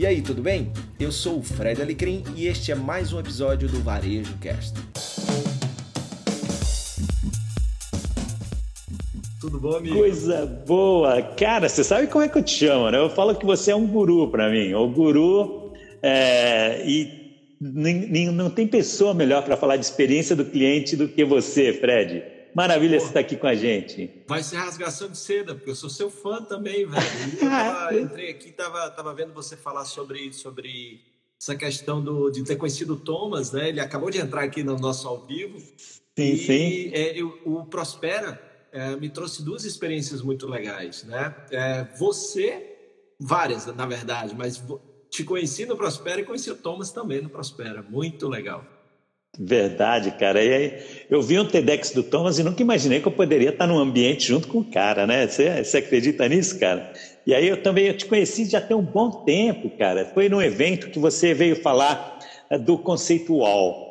E aí, tudo bem? Eu sou o Fred Alecrim e este é mais um episódio do Varejo Cast. Tudo bom, amigo? Coisa boa! Cara, você sabe como é que eu te chamo, né? Eu falo que você é um guru para mim. O guru é, e nem, não tem pessoa melhor para falar de experiência do cliente do que você, Fred. Maravilha Pô, você estar aqui com a gente. Vai ser rasgação de seda, porque eu sou seu fã também, velho. Eu tava, entrei aqui, tava, tava vendo você falar sobre, sobre essa questão do, de ter conhecido o Thomas, né? Ele acabou de entrar aqui no nosso ao vivo. Sim, e, sim. É, eu, o Prospera é, me trouxe duas experiências muito legais, né? É, você, várias, na verdade, mas te conheci no Prospera e conheci o Thomas também no Prospera. Muito legal. Verdade, cara. E aí, eu vi um TEDx do Thomas e nunca imaginei que eu poderia estar num ambiente junto com o cara, né? Você, você acredita nisso, cara? E aí eu também eu te conheci já tem um bom tempo, cara. Foi num evento que você veio falar eh, do conceitual.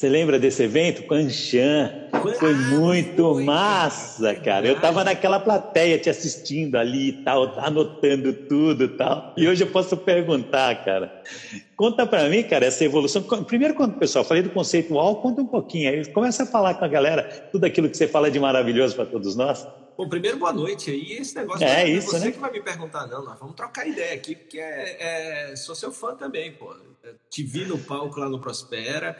Você lembra desse evento Anshan? Foi muito massa, cara. Eu tava naquela plateia te assistindo ali e tal, anotando tudo e tal. E hoje eu posso perguntar, cara. Conta para mim, cara, essa evolução. Primeiro, quando pessoal, falei do conceitual, conta um pouquinho aí. Começa a falar com a galera tudo aquilo que você fala de maravilhoso para todos nós. Bom, primeiro, boa noite aí. Esse negócio é, é isso, você né? que vai me perguntar, não. Nós vamos trocar ideia aqui, porque é, é, sou seu fã também, pô. Te vi no palco lá no Prospera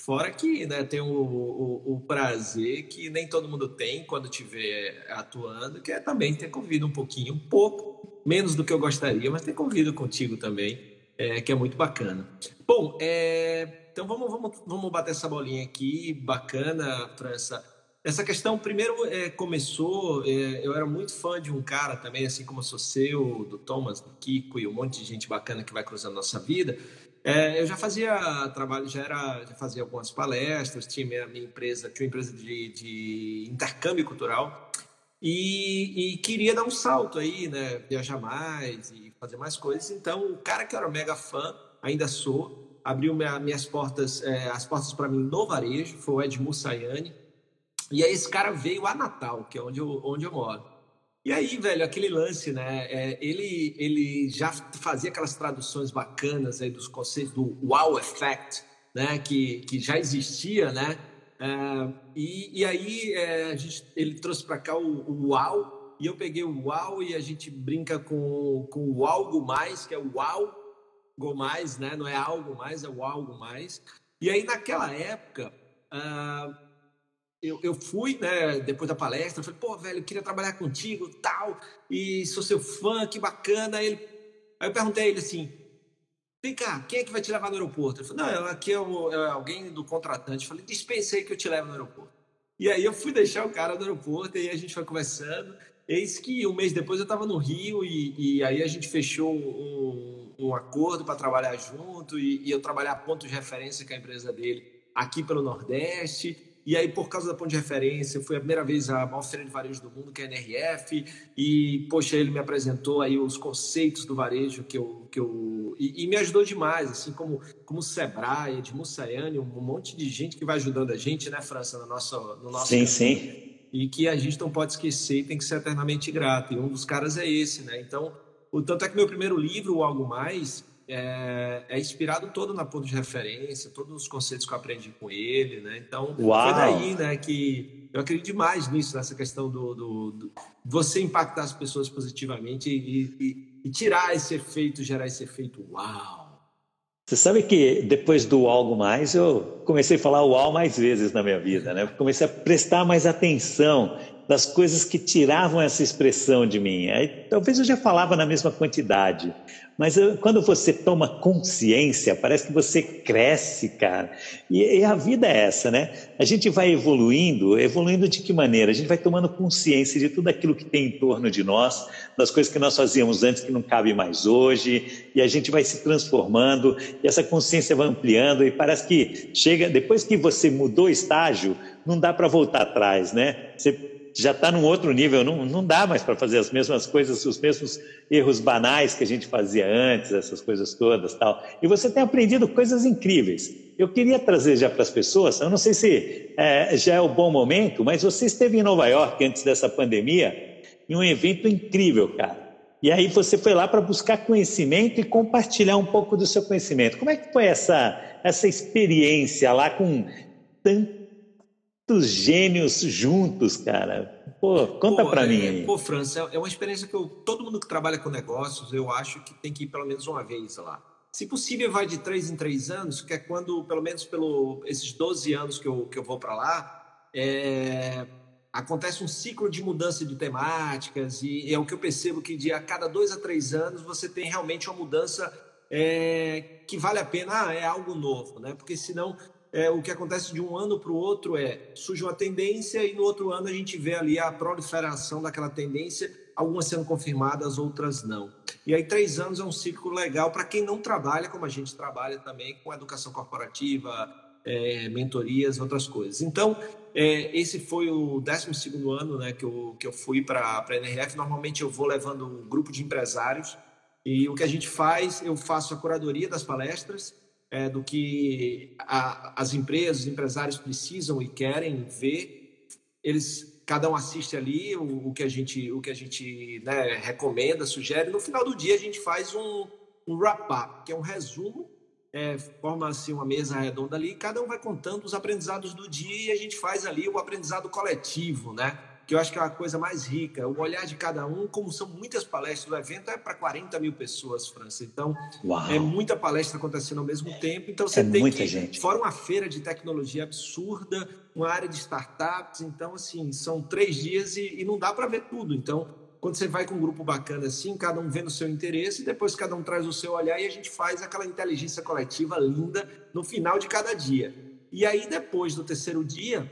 Fora que né, tem o, o, o, prazer que nem todo mundo tem quando vê atuando, que é também ter convido um pouquinho, um pouco, menos do que eu gostaria, mas ter convido contigo também, é, que é muito bacana. Bom, é, então vamos, vamos, vamos bater essa bolinha aqui, bacana essa. Essa questão, primeiro, é, começou. É, eu era muito fã de um cara também, assim como eu sou seu, do Thomas, do Kiko e um monte de gente bacana que vai cruzando nossa vida. É, eu já fazia trabalho, já era, já fazia algumas palestras, tinha minha, empresa, tinha uma empresa de, de intercâmbio cultural e, e, queria dar um salto aí, né, viajar mais e fazer mais coisas. Então, o cara que era mega fã, ainda sou, abriu minha, minhas portas, é, as portas para mim no varejo, foi o Edmur Sayane. E aí esse cara veio a Natal, que é onde eu, onde eu moro. E aí, velho, aquele lance, né? É, ele, ele já fazia aquelas traduções bacanas aí dos conceitos do wow effect, né? Que, que já existia, né? É, e, e aí é, gente, ele trouxe para cá o, o wow e eu peguei o wow e a gente brinca com, com o algo mais, que é o wow go mais, né? Não é algo mais, é o algo mais. E aí naquela época uh, eu, eu fui, né, depois da palestra, falei, pô, velho, eu queria trabalhar contigo, tal, e sou seu fã, que bacana. Aí, ele, aí eu perguntei a ele assim, vem cá, quem é que vai te levar no aeroporto? Ele falou, não, aqui é, o, é alguém do contratante. Eu falei, dispensei que eu te levo no aeroporto. E aí eu fui deixar o cara no aeroporto, e aí a gente foi conversando. Eis que um mês depois eu estava no Rio, e, e, aí a gente fechou um, um acordo para trabalhar junto, e, e eu trabalhar ponto de referência com a empresa dele aqui pelo Nordeste. E aí, por causa da ponto de referência, foi a primeira vez a maior feira de varejo do mundo, que é a NRF, e, poxa, ele me apresentou aí os conceitos do varejo que eu... Que eu e, e me ajudou demais, assim como, como o Sebrae, de Mussaiane, um monte de gente que vai ajudando a gente, né, França, no nosso, no nosso Sim, sim. E que a gente não pode esquecer e tem que ser eternamente grato. E um dos caras é esse, né? Então, o tanto é que meu primeiro livro, o Algo Mais, é, é, inspirado todo na ponto de referência, todos os conceitos que eu aprendi com ele, né? Então, Uau. foi daí, né, que eu acredito demais nisso, nessa questão do, do, do você impactar as pessoas positivamente e, e, e, tirar esse efeito, gerar esse efeito uau. Você sabe que depois do algo mais, eu comecei a falar uau mais vezes na minha vida, né? Comecei a prestar mais atenção das coisas que tiravam essa expressão de mim. Aí, talvez eu já falava na mesma quantidade, mas eu, quando você toma consciência, parece que você cresce, cara. E, e, a vida é essa, né? A gente vai evoluindo, evoluindo de que maneira? A gente vai tomando consciência de tudo aquilo que tem em torno de nós, das coisas que nós fazíamos antes que não cabe mais hoje, e a gente vai se transformando, e essa consciência vai ampliando, e parece que chega, depois que você mudou estágio, não dá para voltar atrás, né? Você já está num outro nível, não, não dá mais para fazer as mesmas coisas, os mesmos erros banais que a gente fazia antes, essas coisas todas tal. E você tem aprendido coisas incríveis. Eu queria trazer já para as pessoas, eu não sei se é, já é o bom momento, mas você esteve em Nova York antes dessa pandemia, em um evento incrível, cara. E aí você foi lá para buscar conhecimento e compartilhar um pouco do seu conhecimento. Como é que foi essa, essa experiência lá com tantos gênios juntos, cara? Pô, conta para mim é, aí. Pô, França, é uma experiência que eu, todo mundo que trabalha com negócios, eu acho que tem que ir pelo menos uma vez lá. Se possível, vai de três em três anos, que é quando, pelo menos pelo esses 12 anos que eu, que eu vou para lá, é, acontece um ciclo de mudança de temáticas e é o que eu percebo que de a cada dois a três anos você tem realmente uma mudança é, que vale a pena, ah, é algo novo, né? Porque senão é, o que acontece de um ano para o outro é surge uma tendência e no outro ano a gente vê ali a proliferação daquela tendência, algumas sendo confirmadas, outras não. E aí três anos é um ciclo legal para quem não trabalha como a gente trabalha também com educação corporativa, é, mentorias, outras coisas. Então, é, esse foi o 12 ano né, que, eu, que eu fui para a NRF. Normalmente eu vou levando um grupo de empresários e o que a gente faz, eu faço a curadoria das palestras, é, do que a, as empresas, os empresários precisam e querem ver. Eles, cada um assiste ali o, o que a gente, o que a gente né, recomenda, sugere. No final do dia a gente faz um, um wrap-up, que é um resumo é, forma-se uma mesa redonda ali, cada um vai contando os aprendizados do dia e a gente faz ali o aprendizado coletivo, né? Que eu acho que é a coisa mais rica, o olhar de cada um, como são muitas palestras do evento, é para 40 mil pessoas, França. Então, Uau. é muita palestra acontecendo ao mesmo tempo. Então, você é tem muita que. Gente. Fora uma feira de tecnologia absurda, uma área de startups. Então, assim, são três dias e, e não dá para ver tudo. Então, quando você vai com um grupo bacana assim, cada um vendo o seu interesse, depois cada um traz o seu olhar e a gente faz aquela inteligência coletiva linda no final de cada dia. E aí, depois do terceiro dia,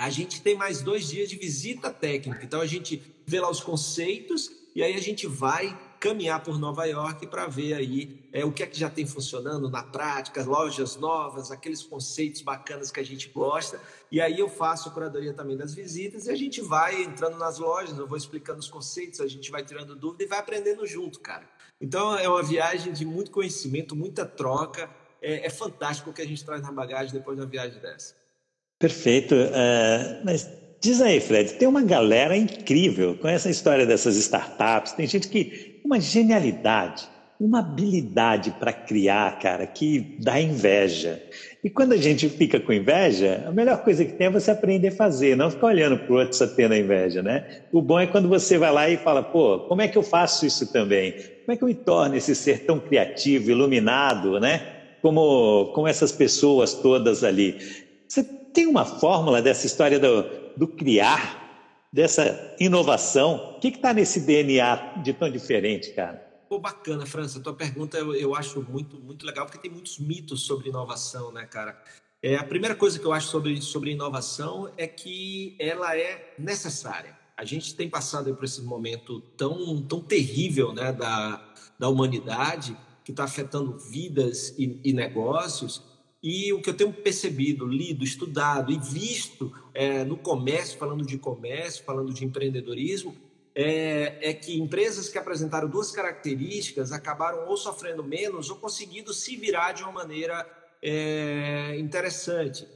a gente tem mais dois dias de visita técnica. Então, a gente vê lá os conceitos e aí a gente vai caminhar por Nova York para ver aí é, o que é que já tem funcionando na prática, lojas novas, aqueles conceitos bacanas que a gente gosta. E aí eu faço a curadoria também das visitas e a gente vai entrando nas lojas, eu vou explicando os conceitos, a gente vai tirando dúvida e vai aprendendo junto, cara. Então é uma viagem de muito conhecimento, muita troca. É, é fantástico o que a gente traz na bagagem depois de uma viagem dessa. Perfeito. Uh, mas Diz aí, Fred, tem uma galera incrível com essa história dessas startups. Tem gente que. Uma genialidade, uma habilidade para criar, cara, que dá inveja. E quando a gente fica com inveja, a melhor coisa que tem é você aprender a fazer, não ficar olhando para o outro só tendo a inveja, né? O bom é quando você vai lá e fala, pô, como é que eu faço isso também? Como é que eu me torno esse ser tão criativo, iluminado, né? Como, como essas pessoas todas ali. Você tem uma fórmula dessa história do, do criar, dessa inovação? O que está nesse DNA de tão diferente, cara? Pô, bacana, França. A tua pergunta eu, eu acho muito, muito legal, porque tem muitos mitos sobre inovação, né, cara? É, a primeira coisa que eu acho sobre, sobre inovação é que ela é necessária. A gente tem passado por esse momento tão, tão terrível né, da, da humanidade, que está afetando vidas e, e negócios, e o que eu tenho percebido, lido, estudado e visto é, no comércio, falando de comércio, falando de empreendedorismo, é, é, que empresas que apresentaram duas características acabaram ou sofrendo menos ou conseguindo se virar de uma maneira é, interessante.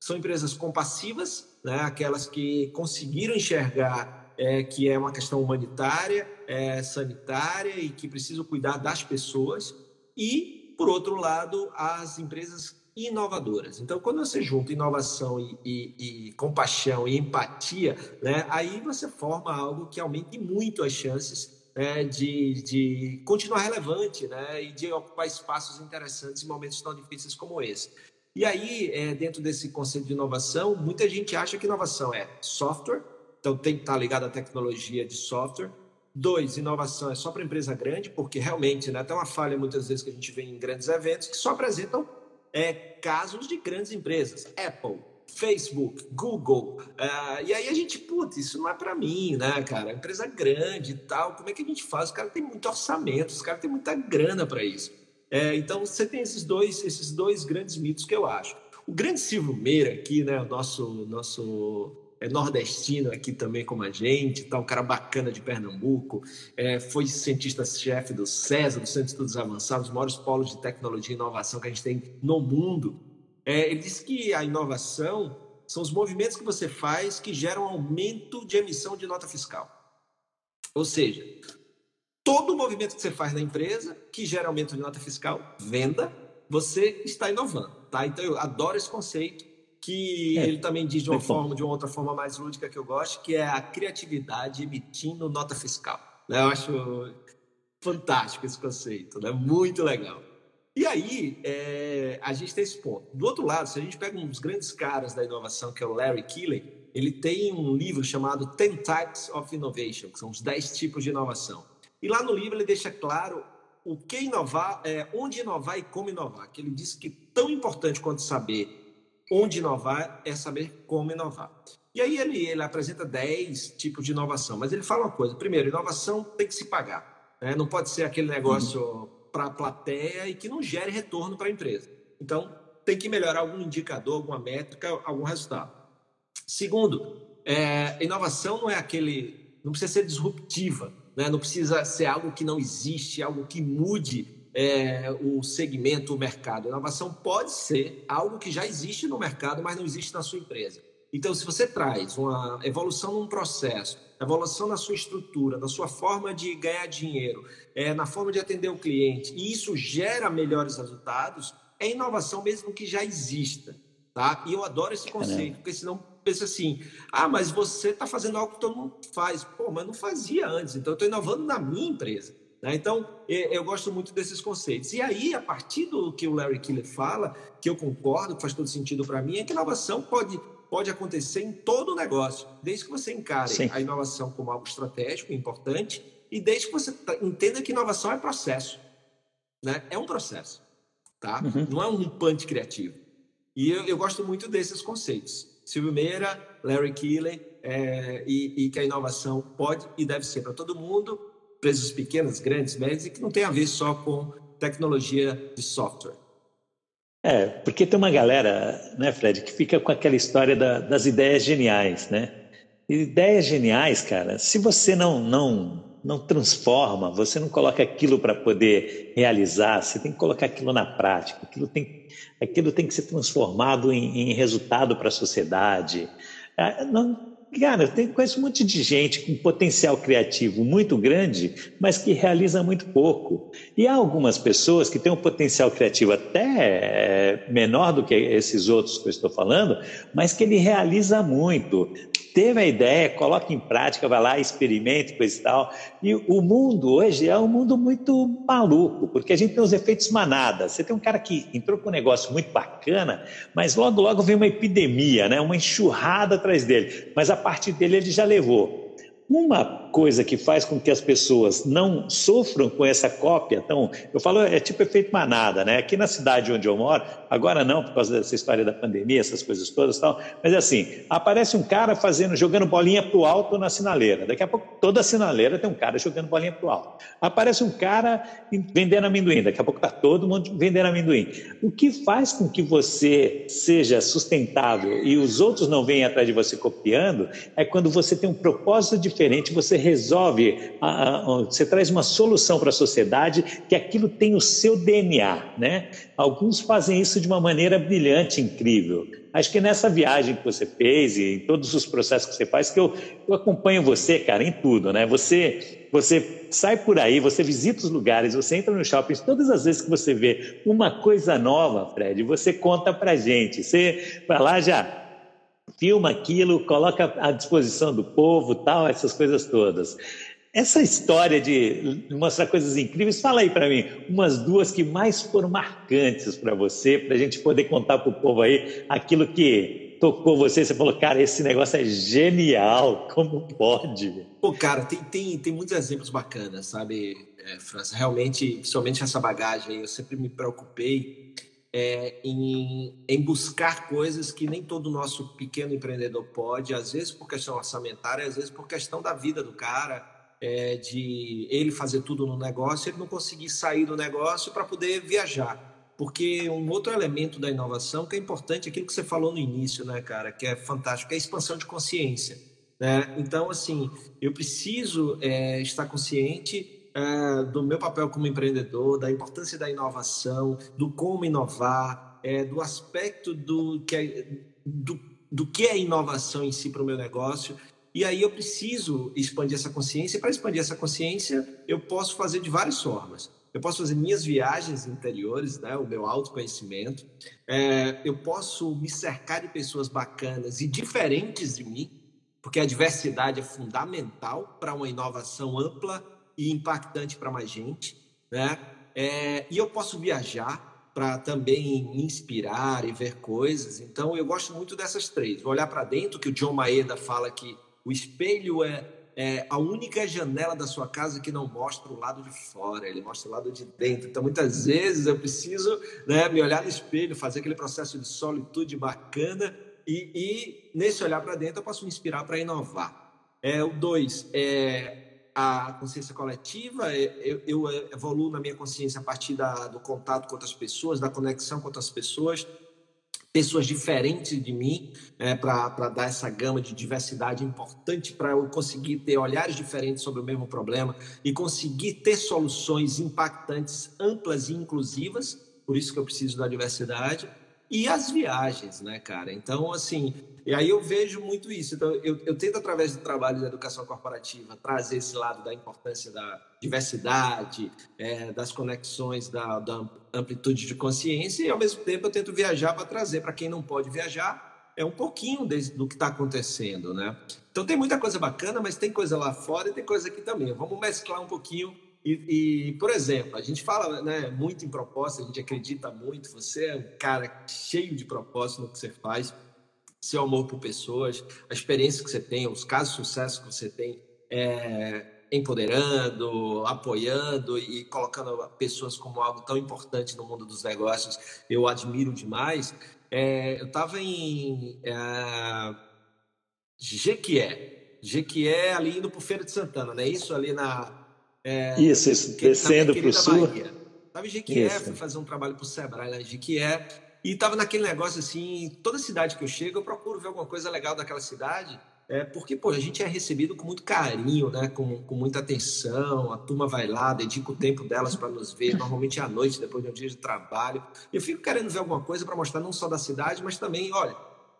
São empresas compassivas, né, aquelas que conseguiram enxergar é, que é uma questão humanitária, é, sanitária e que precisam cuidar das pessoas, e, por outro lado, as empresas inovadoras. Então, quando você junta inovação e, e, e, compaixão e empatia, né, aí você forma algo que aumente muito as chances né, de, de continuar relevante né, e de ocupar espaços interessantes em momentos tão difíceis como esse. E aí, é, dentro desse conceito de inovação, muita gente acha que inovação é software, então tem que estar ligado à tecnologia de software. Dois, inovação é só para empresa grande, porque realmente né, tem uma falha muitas vezes que a gente vê em grandes eventos que só apresentam é, casos de grandes empresas, Apple, Facebook, Google, uh, e aí a gente, putz, isso não é para mim, né, cara? Empresa grande e tal, como é que a gente faz? Os caras têm muito orçamento, os caras têm muita grana para isso. É, então você tem esses dois, esses dois grandes mitos que eu acho. O grande Silvio Meira aqui, né, o nosso, nosso é nordestino aqui também como a gente, tá um cara bacana de Pernambuco, é, foi cientista-chefe do CESA, do Centro de Estudos Avançados, os maiores polos de tecnologia e inovação que a gente tem no mundo. É, ele disse que a inovação são os movimentos que você faz que geram aumento de emissão de nota fiscal. Ou seja, todo movimento que você faz na empresa, que gera aumento de nota fiscal, venda, você está inovando, tá? Então eu adoro esse conceito que é, ele também diz de uma forma, de uma outra forma mais lúdica que eu gosto, que é a criatividade emitindo nota fiscal. Né? Eu acho fantástico esse conceito, né? Muito legal. E aí, é, a gente tem esse ponto. Do outro lado, se a gente pega um dos grandes caras da inovação, que é o Larry Keeley, ele tem um livro chamado Ten Types of Innovation, que são os 10 tipos de inovação. E lá no livro ele deixa claro o que inovar, é, onde inovar e como inovar. Que ele diz que tão importante quanto saber onde inovar é saber como inovar. E aí ele, ele apresenta 10 tipos de inovação, mas ele fala uma coisa. Primeiro, inovação tem que se pagar. Né? Não pode ser aquele negócio uhum. para a plateia e que não gere retorno para a empresa. Então, tem que melhorar algum indicador, alguma métrica, algum resultado. Segundo, é, inovação não é aquele, não precisa ser disruptiva né? não precisa ser algo que não existe, algo que mude é, o segmento, o mercado. A inovação pode ser algo que já existe no mercado, mas não existe na sua empresa. Então, se você traz uma evolução num processo, evolução na sua estrutura, na sua forma de ganhar dinheiro, é, na forma de atender o cliente, e isso gera melhores resultados, é inovação mesmo que já exista. Tá? E eu adoro esse conceito, porque senão pensa assim: ah, mas você está fazendo algo que todo mundo faz. Pô, mas não fazia antes, então eu estou inovando na minha empresa. Né? Então, eu gosto muito desses conceitos. E aí, a partir do que o Larry Killer fala, que eu concordo, que faz todo sentido para mim, é que a inovação pode, pode acontecer em todo o negócio, desde que você encare Sim. a inovação como algo estratégico, importante, e desde que você entenda que inovação é processo. Né? É um processo, tá? Uhum. Não é um punch criativo. E eu, eu gosto muito desses conceitos. Silvio Meira, Larry Keeley, é, e, e, que a inovação pode e deve ser para todo mundo, empresas pequenas, grandes, médias, e que não tem a ver só com tecnologia de software. É, porque tem uma galera, né, Fred, que fica com aquela história da, das ideias geniais, né? ideias geniais, cara, se você não, não, não transforma, você não coloca aquilo para poder realizar, você tem que colocar aquilo na prática, aquilo tem, aquilo tem que ser transformado em, em resultado para a sociedade. Ah, não, Cara, eu conheço um monte de gente com potencial criativo muito grande, mas que realiza muito pouco. E há algumas pessoas que têm um potencial criativo até eh, menor do que esses outros que eu estou falando, mas que ele realiza muito teve a ideia, coloca em prática, vai lá, experimente, coisa e tal. E o mundo hoje é um mundo muito maluco, porque a gente tem os efeitos manada. Você tem um cara que entrou com um negócio muito bacana, mas logo, logo vem uma epidemia, né? uma enxurrada atrás dele. Mas a partir dele ele já levou. Uma coisa que faz com que as pessoas não sofram com essa cópia, então, eu falo, é tipo efeito manada, né? Aqui na cidade onde eu moro, agora não, por causa dessa história da pandemia, essas coisas todas tal, mas é assim, aparece um cara fazendo, jogando bolinha para o alto na sinaleira. Daqui a pouco, toda a sinaleira tem um cara jogando bolinha para o alto. Aparece um cara vendendo amendoim, daqui a pouco está todo mundo vendendo amendoim. O que faz com que você seja sustentável e os outros não venham atrás de você copiando é quando você tem um propósito diferente, você resolve, você traz uma solução para a sociedade que aquilo tem o seu DNA, né? Alguns fazem isso de uma maneira brilhante, incrível. Acho que nessa viagem que você fez e em todos os processos que você faz, que eu, eu acompanho você, cara, em tudo, né? Você, você sai por aí, você visita os lugares, você entra no shopping, todas as vezes que você vê uma coisa nova, Fred, você conta pra gente. Você vai lá já filma aquilo, coloca à disposição do povo, tal, essas coisas todas. Essa história de mostrar coisas incríveis, fala aí para mim, umas duas que mais foram marcantes para você, para a gente poder contar para o povo aí aquilo que tocou você. Você falou, cara, esse negócio é genial, como pode? Pô, cara, tem, tem, tem muitos exemplos bacanas, sabe, é, França? Realmente, principalmente essa bagagem, eu sempre me preocupei é, em, em, buscar coisas que nem todo nosso pequeno empreendedor pode, às vezes por questão orçamentária, às vezes por questão da vida do cara, é, de ele fazer tudo no negócio, ele não conseguir sair do negócio para poder viajar. Porque um outro elemento da inovação que é importante, aquilo que você falou no início, né, cara, que é fantástico, é a expansão de consciência. Né? Então, assim, eu preciso é, estar consciente é, do meu papel como empreendedor, da importância da inovação, do como inovar, é, do aspecto do que é, do, do que é inovação em si para o meu negócio. E aí eu preciso expandir essa consciência. Para expandir essa consciência, eu posso fazer de várias formas. Eu posso fazer minhas viagens interiores, né? o meu autoconhecimento. É, eu posso me cercar de pessoas bacanas e diferentes de mim, porque a diversidade é fundamental para uma inovação ampla e impactante para mais gente. Né? É, e eu posso viajar para também me inspirar e ver coisas. Então, eu gosto muito dessas três. Vou olhar para dentro, que o John Maeda fala que o espelho é, é, a única janela da sua casa que não mostra o lado de fora, ele mostra o lado de dentro. Então, muitas vezes eu preciso né, me olhar no espelho, fazer aquele processo de solitude bacana e, e nesse olhar para dentro eu posso me inspirar para inovar. É, o dois é a consciência coletiva, é, eu, eu evoluo na minha consciência a partir da, do contato com outras pessoas, da conexão com outras pessoas pessoas diferentes de mim, é, para dar essa gama de diversidade importante para eu conseguir ter olhares diferentes sobre o mesmo problema e conseguir ter soluções impactantes, amplas e inclusivas. Por isso que eu preciso da diversidade. E as viagens, né, cara? Então, assim, e aí eu vejo muito isso. Então, eu, eu tento, através do trabalho da educação corporativa, trazer esse lado da importância da diversidade, é, das conexões, da, da amplitude de consciência, e ao mesmo tempo eu tento viajar para trazer para quem não pode viajar é um pouquinho do que está acontecendo, né? Então tem muita coisa bacana, mas tem coisa lá fora e tem coisa aqui também. Vamos mesclar um pouquinho e, e, por exemplo, a gente fala né, muito em propósito, a gente acredita muito. Você é um cara cheio de propósito no que você faz seu amor por pessoas, a experiência que você tem, os casos de sucesso que você tem, é, empoderando, apoiando e colocando pessoas como algo tão importante no mundo dos negócios, eu admiro demais. É, eu estava em é, Jequié, Jequié ali indo para Feira de Santana, né? Isso ali na... É, isso, isso, descendo para o sul. Estava em Jequié, fui fazer um trabalho para o Sebrae lá em Jequié, e tava naquele negócio assim, toda cidade que eu chego, eu procuro ver alguma coisa legal daquela cidade, é, porque, pô, a gente é recebido com muito carinho, né? Com, com muita atenção, a turma vai lá, dedica o tempo delas para nos ver, normalmente é à noite, depois de um dia de trabalho. Eu fico querendo ver alguma coisa para mostrar não só da cidade, mas também, olha,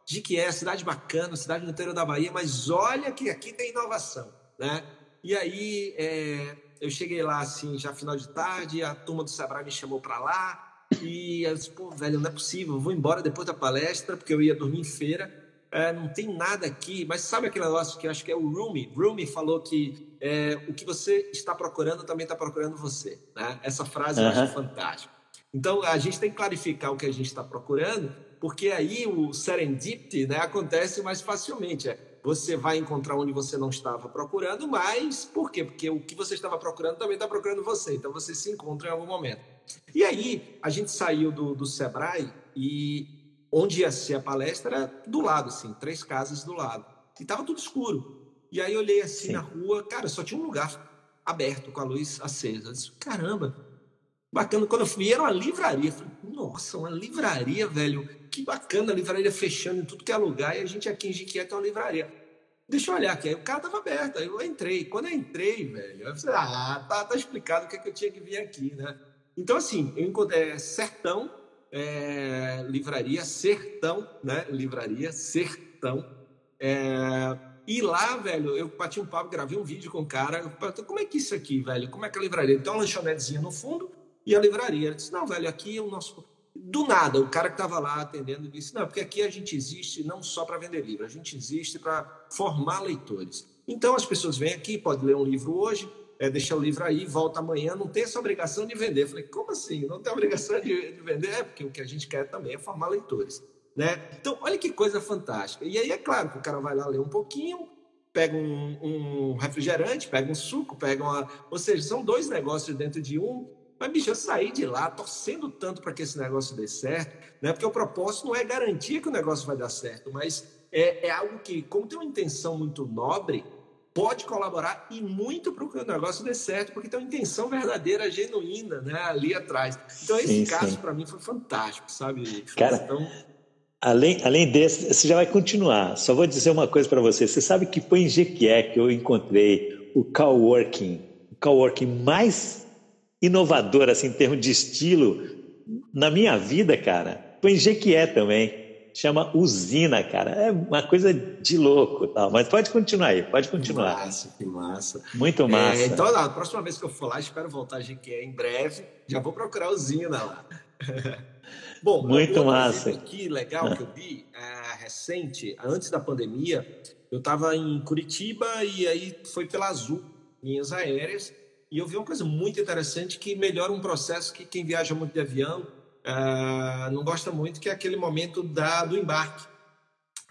de que é cidade bacana, cidade no interior da Bahia, mas olha que aqui tem inovação, né? E aí, é, eu cheguei lá, assim, já final de tarde, a turma do Sebrae me chamou para lá, e eu disse, pô, velho, não é possível, vou embora depois da palestra, porque eu ia dormir em feira. É, não tem nada aqui, mas sabe aquele negócio que eu acho que é o Rumi? Rumi falou que é, o que você está procurando também está procurando você. Né? Essa frase uhum. eu acho fantástica. Então, a gente tem que clarificar o que a gente está procurando, porque aí o serendipity né, acontece mais facilmente. É, você vai encontrar onde você não estava procurando, mas por quê? Porque o que você estava procurando também está procurando você. Então, você se encontra em algum momento. E aí, a gente saiu do, do Sebrae e onde ia ser a palestra era do lado, assim, três casas do lado. E estava tudo escuro. E aí, olhei assim Sim. na rua, cara, só tinha um lugar aberto com a luz acesa. Eu disse, caramba, bacana. Quando eu fui, era uma livraria. falei, nossa, uma livraria, velho. Que bacana, a livraria fechando em tudo que é lugar. E a gente aqui em Jiquié tem uma livraria. Deixa eu olhar aqui. Aí o cara tava aberto. Aí eu entrei. Quando eu entrei, velho, eu falei, ah, tá, tá explicado o que, é que eu tinha que vir aqui, né? Então, assim, eu encontrei é, Sertão, é, livraria Sertão, né? Livraria Sertão. É, e lá, velho, eu bati um papo, gravei um vídeo com o cara. Eu como é que isso aqui, velho? Como é que é a livraria? Então, uma lanchonetezinha no fundo e a livraria. Ele disse, não, velho, aqui é o nosso... Do nada, o cara que estava lá atendendo disse, não, porque aqui a gente existe não só para vender livro, a gente existe para formar leitores. Então, as pessoas vêm aqui, podem ler um livro hoje, é, deixa o livro aí, volta amanhã, não tem essa obrigação de vender. Eu falei, como assim? Não tem obrigação de, de, vender? É, porque o que a gente quer também é formar leitores. Né? Então, olha que coisa fantástica. E aí é claro que o cara vai lá ler um pouquinho, pega um, um refrigerante, pega um suco, pega uma. Ou seja, são dois negócios dentro de um. Mas, bicho, eu saí de lá torcendo tanto para que esse negócio dê certo, né? porque o propósito não é garantir que o negócio vai dar certo, mas é, é algo que, como tem uma intenção muito nobre, pode colaborar e muito para que o negócio dê certo, porque tem uma intenção verdadeira, genuína, né, ali atrás. Então, esse sim, caso para mim foi fantástico, sabe? Cara, então... além, além desse, você já vai continuar. Só vou dizer uma coisa para você. Você sabe que foi em Jequié que eu encontrei o coworking, o coworking mais inovador, assim, em termos de estilo, na minha vida, cara. Foi em Jequié também. Chama Usina, cara. É uma coisa de louco, tal. Mas pode continuar aí, pode continuar. Que massa, que massa. Muito é, massa. É, então, a próxima vez que eu for lá, espero voltar a GQE em breve. Já vou procurar Usina lá. Bom, muito massa. aqui legal que eu vi é, recente, antes da pandemia, eu estava em Curitiba e aí foi pela Azul, linhas aéreas, e eu vi uma coisa muito interessante que melhora um processo que quem viaja muito de avião uh, não gosta muito, que é aquele momento da, do embarque.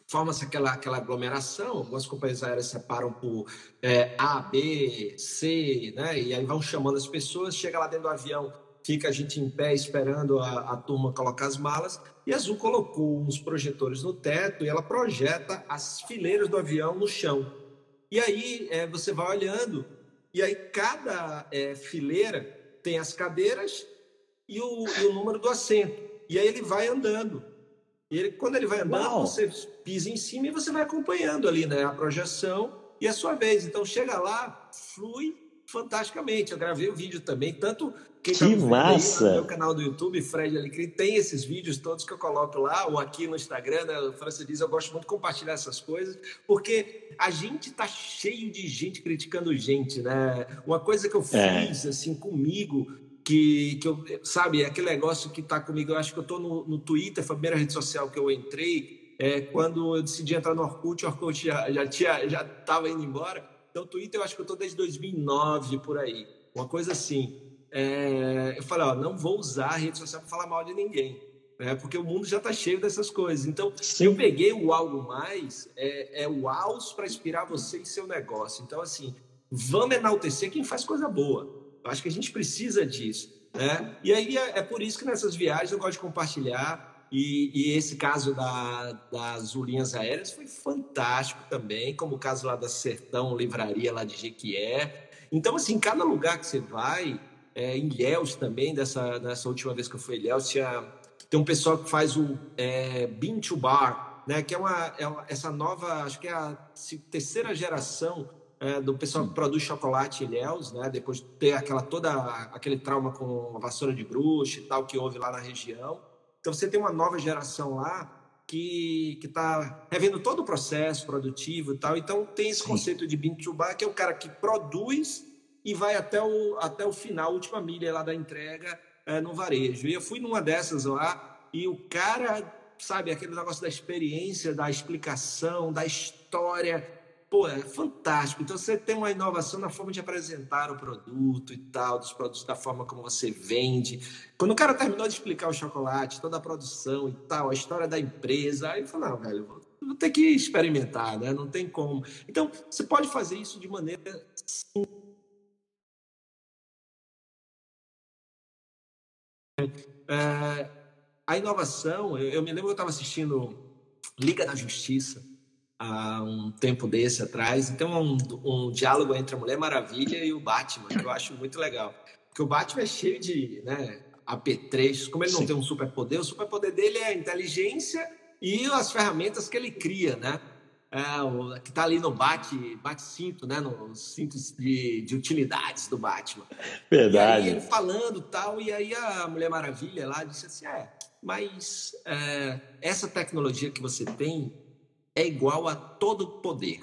Forma-se aquela, aquela aglomeração, algumas companhias aéreas separam por é, A, B, C, né? e aí vão chamando as pessoas, chega lá dentro do avião, fica a gente em pé esperando a, a turma colocar as malas, e a Azul colocou uns projetores no teto e ela projeta as fileiras do avião no chão. E aí é, você vai olhando, e aí cada é, fileira tem as cadeiras e o, e o número do assento. E aí ele vai andando. E ele, quando ele vai andando, Uau. você pisa em cima e você vai acompanhando ali né, a projeção e a sua vez. Então chega lá, flui fantasticamente. Eu gravei o vídeo também, tanto quem que tá massa! no meu canal do YouTube, Fred Alecrim, tem esses vídeos todos que eu coloco lá, ou aqui no Instagram, né? o França diz, eu gosto muito de compartilhar essas coisas, porque a gente tá cheio de gente criticando gente, né? Uma coisa que eu é. fiz, é. assim, comigo, que, que eu, sabe, aquele negócio que está comigo, eu acho que eu estou no, no Twitter, foi a primeira rede social que eu entrei, é, quando eu decidi entrar no Orkut, o Orkut já, já tinha, já estava indo embora, então Twitter eu acho que eu estou desde 2009, por aí, uma coisa assim. É, eu falei, ó, não vou usar a rede social para falar mal de ninguém, né, porque o mundo já está cheio dessas coisas. Então, Sim. eu peguei o algo mais, é, é o AUS para inspirar você em seu negócio. Então, assim, vamos enaltecer quem faz coisa boa. Acho que a gente precisa disso. Né? E aí é, é por isso que nessas viagens eu gosto de compartilhar. E, e, esse caso da, das linhas aéreas foi fantástico também, como o caso lá da Sertão Livraria, lá de Jequié. Então, assim, cada lugar que você vai, é, em Ilhéus também, dessa, dessa última vez que eu fui em Ilhéus, tinha, tem um pessoal que faz o é, Bean to Bar, né, que é uma, é uma, essa nova, acho que é a terceira geração é, do pessoal que produz chocolate Ilhéus, né? Depois de ter aquela toda aquele trauma com a vassoura de bruxa e tal que houve lá na região. Então você tem uma nova geração lá que que está revendo todo o processo produtivo e tal. Então tem esse Sim. conceito de bin to bar, que é o cara que produz e vai até o até o final, a última milha lá da entrega é, no varejo. E eu fui numa dessas lá e o cara, sabe, aquele negócio da experiência, da explicação, da história pô, é fantástico. Então você tem uma inovação na forma de apresentar o produto e tal, dos produtos, da forma como você vende. Quando o cara terminou de explicar o chocolate, toda a produção e tal, a história da empresa, aí eu falei, não, velho, vou, vou ter que experimentar, né? Não tem como. Então, você pode fazer isso de maneira simples. É, a inovação, eu, eu me lembro que eu estava assistindo Liga da Justiça, há um tempo desse atrás. Então, é um, um diálogo entre a Mulher Maravilha e o Batman, que eu acho muito legal. Porque o Batman é cheio de né, apetrechos. Como ele não Sim. tem um superpoder, o superpoder dele é a inteligência e as ferramentas que ele cria, né? É, o, que está ali no bate, bate cinto, né? No cinto de, de utilidades do Batman. Verdade. E aí ele falando tal, e aí a Mulher Maravilha lá disse assim: é, mas é, essa tecnologia que você tem é igual a todo poder.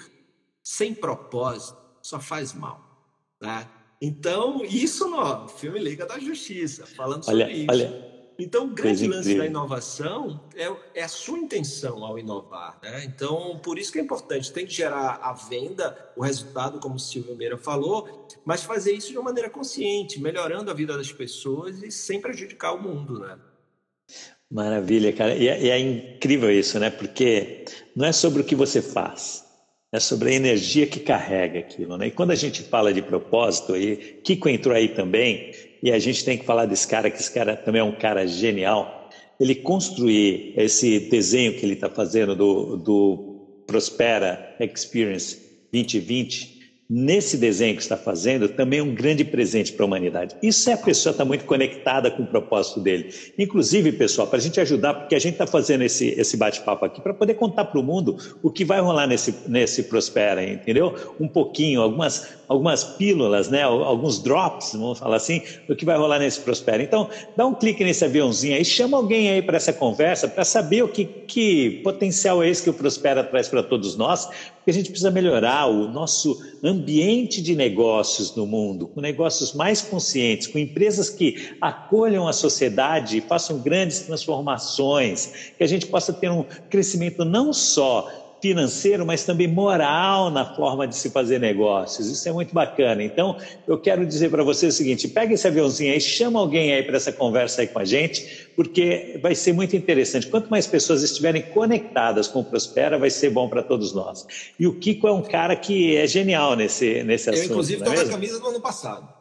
Sem propósito, só faz mal. Tá? Então, isso no filme Liga da Justiça, falando olha, sobre isso. Olha. Então, o grande lance da inovação é, é, a sua intenção ao inovar. Né? Então, por isso que é importante. Tem que gerar a venda, o resultado, como o Silvio Meira falou, mas fazer isso de uma maneira consciente, melhorando a vida das pessoas e sem prejudicar o mundo. Né? Maravilha, cara. E é, e é, incrível isso, né? Porque não é sobre o que você faz, é sobre a energia que carrega aquilo, né? E quando a gente fala de propósito, e Kiko entrou aí também, e a gente tem que falar desse cara, que esse cara também é um cara genial. Ele construir esse desenho que ele está fazendo do, do Prospera Experience 2020 nesse desenho que está fazendo também é um grande presente para a humanidade. Isso é a pessoa estar tá muito conectada com o propósito dele. Inclusive, pessoal, para a gente ajudar, porque a gente está fazendo esse, esse bate-papo aqui para poder contar para o mundo o que vai rolar nesse, nesse Prospera, entendeu? Um pouquinho, algumas algumas pílulas, né, alguns drops, vamos falar assim, do que vai rolar nesse Prospera. Então, dá um clique nesse aviãozinho aí, chama alguém aí para essa conversa, para saber o que, que potencial é esse que o Prospera traz para todos nós, porque a gente precisa melhorar o nosso ambiente de negócios no mundo, com negócios mais conscientes, com empresas que acolham a sociedade e façam grandes transformações, que a gente possa ter um crescimento não só financeiro, mas também moral na forma de se fazer negócios. Isso é muito bacana. Então, eu quero dizer para você o seguinte: pega esse aviãozinho aí, chama alguém aí para essa conversa aí com a gente, porque vai ser muito interessante. Quanto mais pessoas estiverem conectadas com o Prospera, vai ser bom para todos nós. E o Kiko é um cara que é genial nesse, nesse assunto. Eu, inclusive, estou é na camisa do ano passado.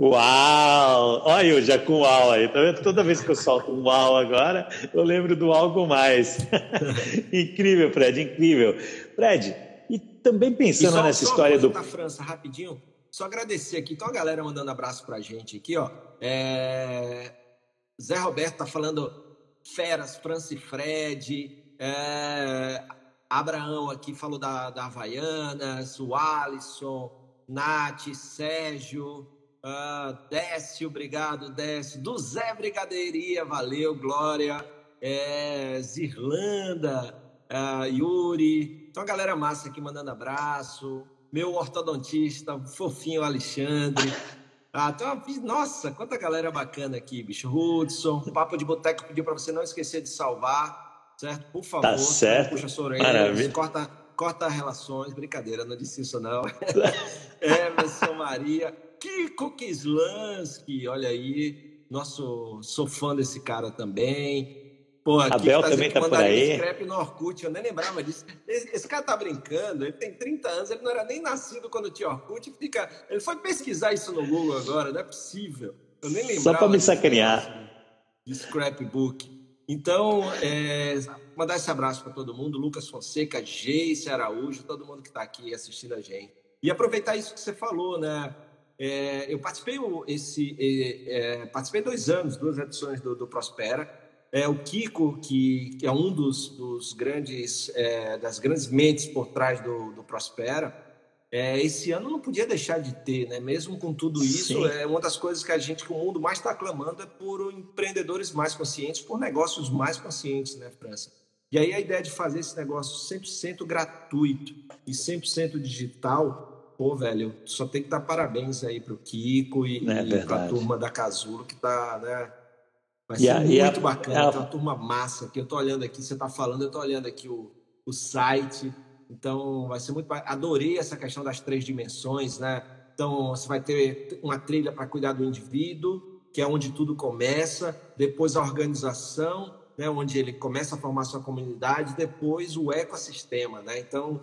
Uau! Olha eu já com uau aí, tá vendo? Toda vez que eu solto um uau agora, eu lembro do algo mais. incrível, Fred, incrível. Fred, e também pensando só, nessa só história do. da França, rapidinho, só agradecer aqui. Então a galera mandando abraço pra gente aqui, ó. É... Zé Roberto tá falando feras, França e Fred. É... Abraão aqui falou da, da Havaianas, o Alisson, Nath, Sérgio. Uh, Décio, obrigado, Décio. Do Zé Brigadeiria, valeu, Glória. É, Zirlanda, uh, Yuri. Então, a galera massa aqui mandando abraço. Meu ortodontista, fofinho Alexandre. Ah, então, nossa, quanta galera bacana aqui, bicho. Hudson, Papo de Boteco pediu para você não esquecer de salvar, certo? Por favor. Tá certo. Puxa sua orelha, corta, corta relações. Brincadeira, não disse isso não. Emerson Maria. Kiko Kislansky, olha aí, nosso, sou fã desse cara também. Pô, Abel tá também tá por aí. Scrap no Orkut, eu nem lembrava disso. Esse, esse, cara tá brincando, ele tem 30 anos, ele não era nem nascido quando tinha Orkut, fica, ele foi pesquisar isso no Google agora, não é possível. Eu nem lembrava. Só para me sacanear. De scrapbook. Então, é, mandar esse abraço para todo mundo, Lucas Fonseca, Geice Araújo, todo mundo que está aqui assistindo a gente. E aproveitar isso que você falou, né? É, eu participei esse é, participei dois anos, duas edições do, do Prospera. É o Kiko que, que é um dos, dos grandes é, das grandes mentes por trás do, do Prospera. É, esse ano não podia deixar de ter, né? Mesmo com tudo isso, Sim. é uma das coisas que a gente, que o mundo mais está clamando é por empreendedores mais conscientes, por negócios mais conscientes, né, França? E aí a ideia de fazer esse negócio 100% gratuito e 100% digital pô, velho, só tem que dar parabéns aí pro Kiko e, é e pra turma da Casulo, que tá, né? Vai ser muito bacana, a... uma turma massa, que eu tô olhando aqui, você tá falando, eu tô olhando aqui o, o site, então vai ser muito Adorei essa questão das três dimensões, né? Então você vai ter uma trilha para cuidar do indivíduo, que é onde tudo começa, depois a organização, né, onde ele começa a formar sua comunidade, depois o ecossistema, né? Então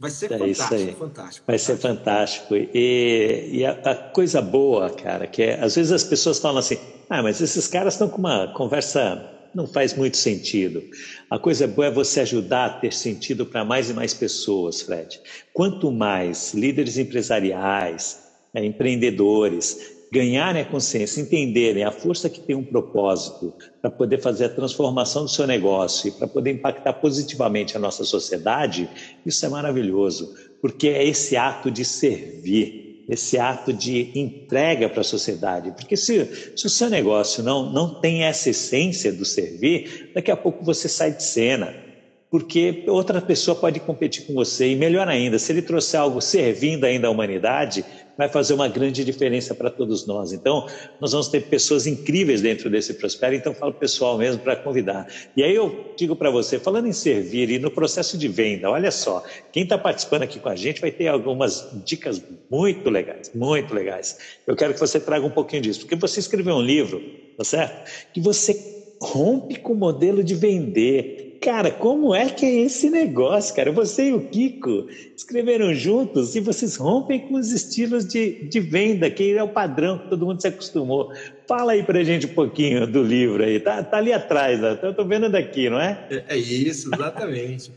Vai ser é fantástico, fantástico. Vai ser fantástico. E, e a, a, coisa boa, cara, que é, às vezes as pessoas falam assim, ah, mas esses caras estão com uma conversa, não faz muito sentido. A coisa boa é você ajudar a ter sentido para mais e mais pessoas, Fred. Quanto mais líderes empresariais, é, empreendedores, ganharem a consciência, entenderem a força que tem um propósito para poder fazer a transformação do seu negócio e para poder impactar positivamente a nossa sociedade, isso é maravilhoso, porque é esse ato de servir, esse ato de entrega para a sociedade. Porque se, se o seu negócio não, não tem essa essência do servir, daqui a pouco você sai de cena porque outra pessoa pode competir com você. E melhor ainda, se ele trouxer algo servindo ainda à humanidade, vai fazer uma grande diferença para todos nós. Então, nós vamos ter pessoas incríveis dentro desse Prospera, então falo pessoal mesmo para convidar. E aí eu digo para você, falando em servir e no processo de venda, olha só, quem está participando aqui com a gente vai ter algumas dicas muito legais, muito legais. Eu quero que você traga um pouquinho disso, porque você escreveu um livro, tá certo? Que você rompe com o modelo de vender Cara, como é que é esse negócio, cara? Você e o Kiko escreveram juntos e vocês rompem com os estilos de, de venda, que é o padrão que todo mundo se acostumou. Fala aí pra gente um pouquinho do livro aí. Tá, tá ali atrás, ó. eu tô vendo daqui, não é? É, é isso, exatamente.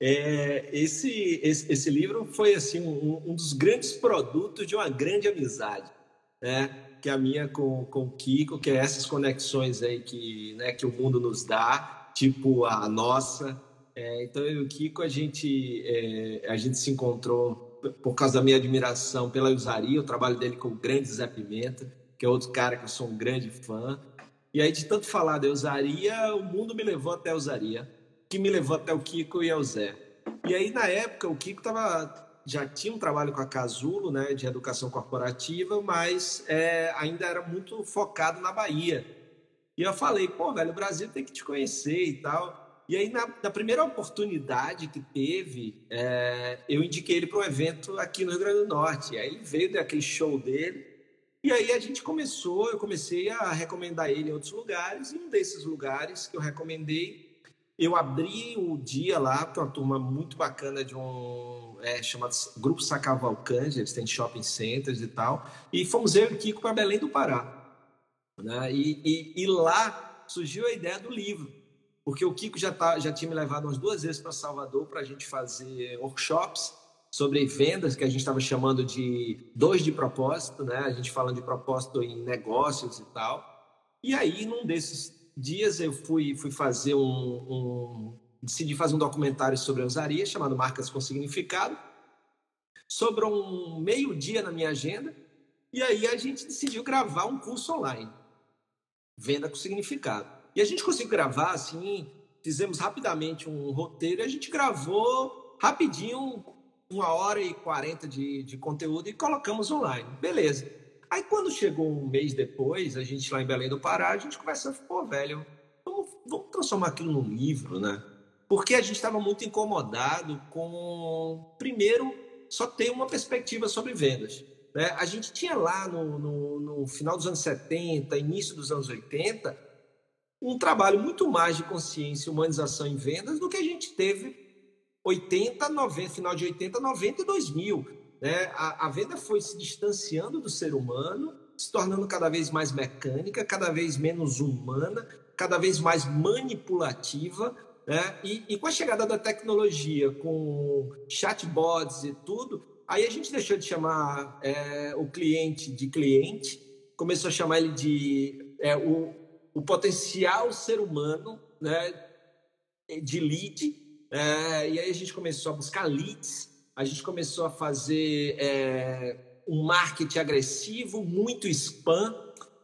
é, esse, esse, esse, livro foi assim um, um, dos grandes produtos de uma grande amizade, né? Que é a minha com, com o Kiko, que é essas conexões aí que, né, que o mundo nos dá tipo a nossa. É, então eu e o Kiko a gente é, a gente se encontrou por causa da minha admiração pela usaria, o trabalho dele com o grande Zé Pimenta, que é outro cara que eu sou um grande fã. E aí, de tanto falar da usaria, o mundo me levou até a usaria, que me levou até o Kiko e ao Zé. E aí, na época, o Kiko tava, já tinha um trabalho com a Casulo, né, de educação corporativa, mas é, ainda era muito focado na Bahia. E eu falei, pô, velho, o Brasil tem que te conhecer e tal. E aí, na, na primeira oportunidade que teve, é, eu indiquei ele para um evento aqui no Rio Grande do Norte. Aí ele veio daquele show dele. E aí a gente começou, eu comecei a recomendar ele em outros lugares. E um desses lugares que eu recomendei, eu abri o dia lá para uma turma muito bacana de um é, chamado Grupo Sacavalcante, eles têm shopping centers e tal. E fomos eu e o Kiko para Belém do Pará. Né? E, e, e lá surgiu a ideia do livro porque o Kiko já, tá, já tinha me levado umas duas vezes para Salvador para a gente fazer workshops sobre vendas, que a gente estava chamando de dois de propósito, né? A gente falando de propósito em negócios e tal. E aí, num desses dias, eu fui, fui fazer um, um decidi fazer um documentário sobre a usaria, chamado Marcas com Significado. Sobrou um meio-dia na minha agenda, e aí a gente decidiu gravar um curso online. Venda com Significado. E a gente conseguiu gravar assim, fizemos rapidamente um roteiro e a gente gravou rapidinho, uma hora e quarenta de, de conteúdo e colocamos online. Beleza. Aí quando chegou um mês depois, a gente lá em Belém do Pará, a gente a pô, velho, vamos, vamos transformar aquilo num livro, né? Porque a gente estava muito incomodado com, primeiro, só ter uma perspectiva sobre vendas. Né? A gente tinha lá no, no, no final dos anos 70, início dos anos 80, um trabalho muito mais de consciência, humanização em vendas do que a gente teve 80, 90, final de 80, 90 e 2000. Né? A, a venda foi se distanciando do ser humano, se tornando cada vez mais mecânica, cada vez menos humana, cada vez mais manipulativa. Né? E, e com a chegada da tecnologia, com chatbots e tudo, aí a gente deixou de chamar é, o cliente de cliente, começou a chamar ele de é, o, o potencial ser humano né, de lead. É, e aí a gente começou a buscar leads, a gente começou a fazer é, um marketing agressivo, muito spam.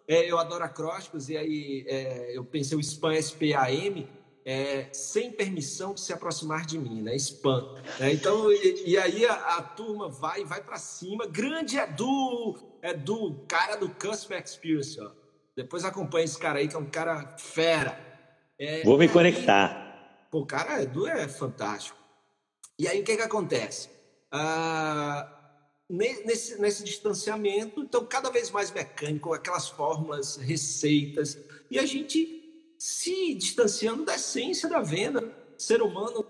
É, eu adoro acrósticos, e aí é, eu pensei o spam S-P-A-M, é, sem permissão de se aproximar de mim, né? Spam. Né? Então, e, e, aí a, a turma vai, vai para cima. Grande Edu, Edu, cara do Customer Experience, ó. Depois acompanha esse cara aí, que é um cara fera. É, Vou me conectar. Pô, o cara Edu é fantástico. E aí o que, que acontece? Ah, nesse, nesse distanciamento, então cada vez mais mecânico, aquelas fórmulas, receitas, e a gente se distanciando da essência da venda. Ser humano,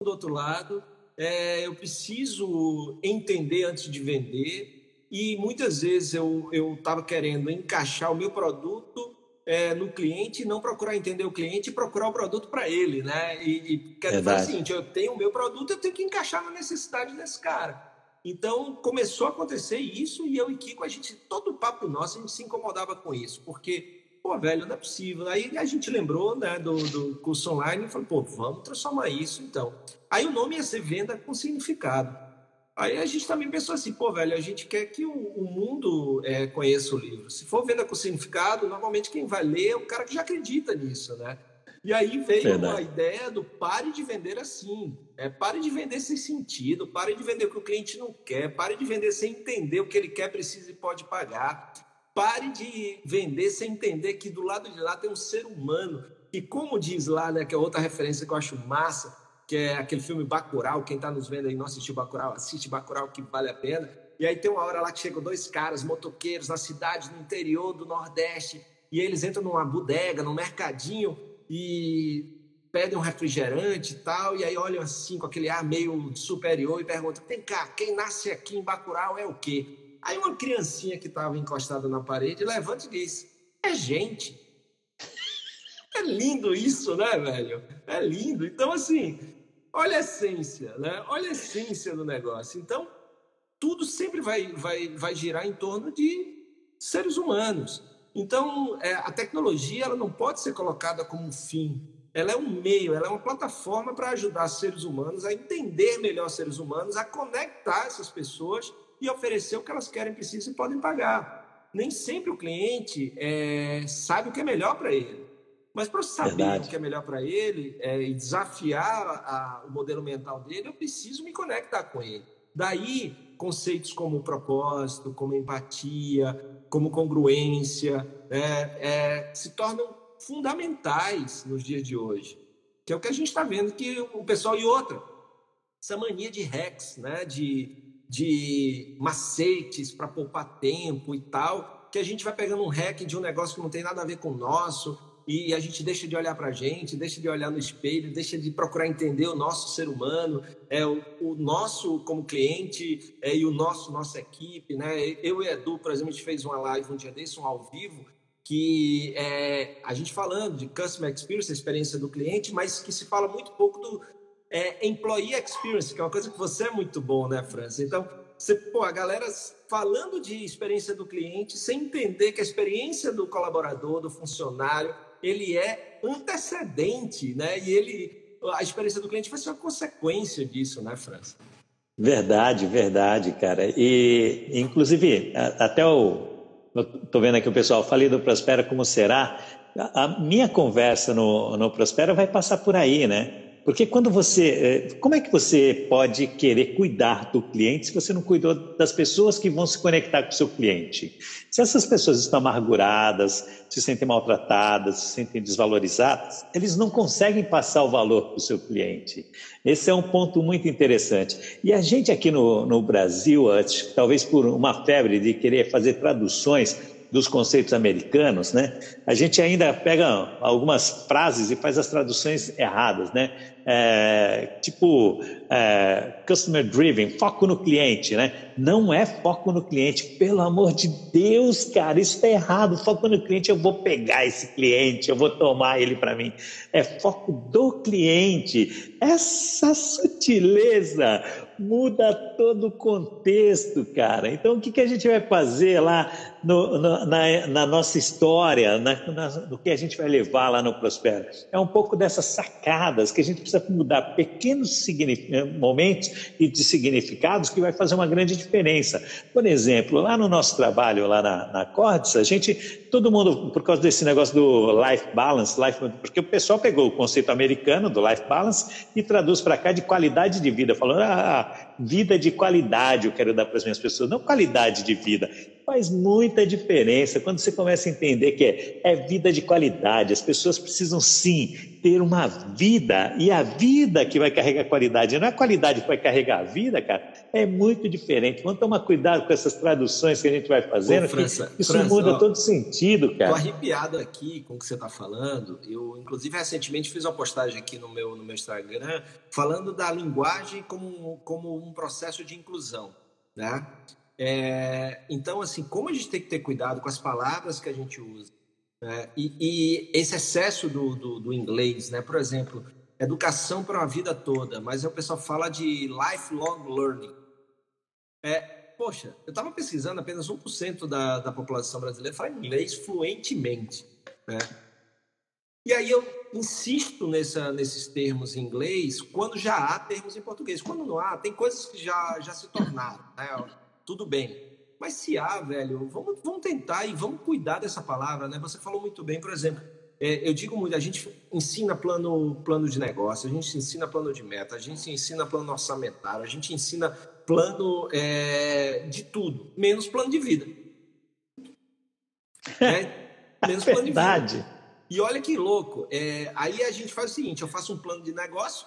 do outro lado, é, eu preciso entender antes de vender, e muitas vezes eu estava querendo encaixar o meu produto é, no cliente não procurar entender o cliente e procurar o produto para ele, né? E, e quero dizer o seguinte, eu tenho o meu produto, eu tenho que encaixar na necessidade desse cara. Então começou a acontecer isso e eu e Kiko, a gente, todo o papo nosso, a gente se incomodava com isso, porque, pô, velho, não é possível. Aí a gente lembrou né, do, do curso online e falou, pô, vamos transformar isso então. Aí o nome ia ser venda com significado. Aí a gente também pensou assim, pô, velho, a gente quer que o, o mundo é, conheça o livro. Se for venda com significado, normalmente quem vai ler é o cara que já acredita nisso, né? E aí veio Verdade. a ideia do pare de vender assim. É, pare de vender sem sentido, pare de vender o que o cliente não quer, pare de vender sem entender o que ele quer, precisa e pode pagar. Pare de vender sem entender que do lado de lá tem um ser humano. E como diz lá, né, que é outra referência que eu acho massa, que é aquele filme Bacurau. Quem está nos vendo aí não assistiu Bacurau, assiste Bacurau que vale a pena. E aí tem uma hora lá que chegam dois caras, motoqueiros, na cidade, no interior do Nordeste, e eles entram numa bodega, num mercadinho e pedem um refrigerante e tal, e aí olham assim com aquele ar meio superior e perguntam: vem cá, quem nasce aqui em Bacurau é o quê? Aí uma criancinha que estava encostada na parede levanta e diz: é gente. É lindo isso, né, velho? É lindo. Então, assim, olha a essência, né? Olha a essência do negócio. Então, tudo sempre vai, vai, vai girar em torno de seres humanos. Então, é, a tecnologia ela não pode ser colocada como um fim. ela é um meio, ela é uma plataforma para ajudar seres humanos a entender melhor seres humanos, a conectar essas pessoas e oferecer o que elas querem, precisam e podem pagar. Nem sempre o cliente é, sabe o que é melhor para ele. Mas para saber Verdade. o que é melhor para ele é, e desafiar a, o modelo mental dele, eu preciso me conectar com ele. Daí, conceitos como propósito, como empatia, como congruência, né, é, se tornam fundamentais nos dias de hoje. Que é o que a gente está vendo que o pessoal. E outra, essa mania de hacks, né, de, de macetes para poupar tempo e tal, que a gente vai pegando um hack de um negócio que não tem nada a ver com o nosso e a gente deixa de olhar para a gente, deixa de olhar no espelho, deixa de procurar entender o nosso ser humano, é o, o nosso como cliente é, e o nosso nossa equipe, né? Eu e Edu, por exemplo, a gente fez uma live um dia desse, um ao vivo, que é a gente falando de customer experience, a experiência do cliente, mas que se fala muito pouco do é, employee experience, que é uma coisa que você é muito bom, né, França? Então, você, pô, a galera falando de experiência do cliente sem entender que a experiência do colaborador, do funcionário, ele é antecedente, né? E ele, a experiência do cliente vai ser uma consequência disso, né, França? Verdade, verdade, cara. E, inclusive, até o. Estou vendo aqui o pessoal, falei do Prospera como será. A minha conversa no, no Prospera vai passar por aí, né? Porque quando você. Eh, como é que você pode querer cuidar do cliente se você não cuidou das pessoas que vão se conectar com o seu cliente? Se essas pessoas estão amarguradas, se sentem maltratadas, se sentem desvalorizadas, eles não conseguem passar o valor para o seu cliente. Esse é um ponto muito interessante. E a gente aqui no, no Brasil, talvez por uma febre de querer fazer traduções dos conceitos americanos, né? A gente ainda pega algumas frases e faz as traduções erradas, né? É, tipo é, customer driven, foco no cliente, né? Não é foco no cliente, pelo amor de Deus, cara, isso está errado. Foco no cliente, eu vou pegar esse cliente, eu vou tomar ele para mim. É foco do cliente. Essa sutileza muda todo o contexto, cara. Então, o que, que a gente vai fazer lá no, no, na, na, nossa história, na, na, no que a gente vai levar lá no Prospera? É um pouco dessas sacadas que a gente precisa mudar, pequenos momentos e de significados que vai fazer uma grande diferença. Por exemplo, lá no nosso trabalho, lá na, na Cordes, a gente, todo mundo, por causa desse negócio do life balance, life, porque o pessoal pegou o conceito americano do life balance e traduz para cá de qualidade de vida, falando, ah, vida de qualidade eu quero dar para as minhas pessoas, não qualidade de vida. Faz muita diferença quando você começa a entender que é, é vida de qualidade. As pessoas precisam sim ter uma vida e a vida que vai carregar qualidade, não é a qualidade que vai carregar a vida, cara. É muito diferente. Vamos tomar cuidado com essas traduções que a gente vai fazendo. Ô, França, isso França, muda ó, todo sentido, cara. Tô arrepiado aqui com o que você está falando. Eu, inclusive, recentemente fiz uma postagem aqui no meu, no meu Instagram falando da linguagem como, como um processo de inclusão, né? É, então, assim, como a gente tem que ter cuidado com as palavras que a gente usa, né? e, e, esse excesso do, do, do, inglês, né? Por exemplo, educação para a vida toda, mas o pessoal fala de lifelong learning. É, poxa, eu estava pesquisando, apenas 1% da, da população brasileira fala inglês fluentemente, né? E aí eu insisto nessa, nesses termos em inglês quando já há termos em português. Quando não há, tem coisas que já, já se tornaram, né? Tudo bem. Mas se há, velho, vamos, vamos tentar e vamos cuidar dessa palavra, né? Você falou muito bem, por exemplo, é, eu digo muito, a gente ensina plano, plano de negócio, a gente ensina plano de meta, a gente ensina plano orçamentário, a gente ensina plano é, de tudo, menos plano de vida. É, menos plano Verdade. de vida. E olha que louco, é, aí a gente faz o seguinte, eu faço um plano de negócio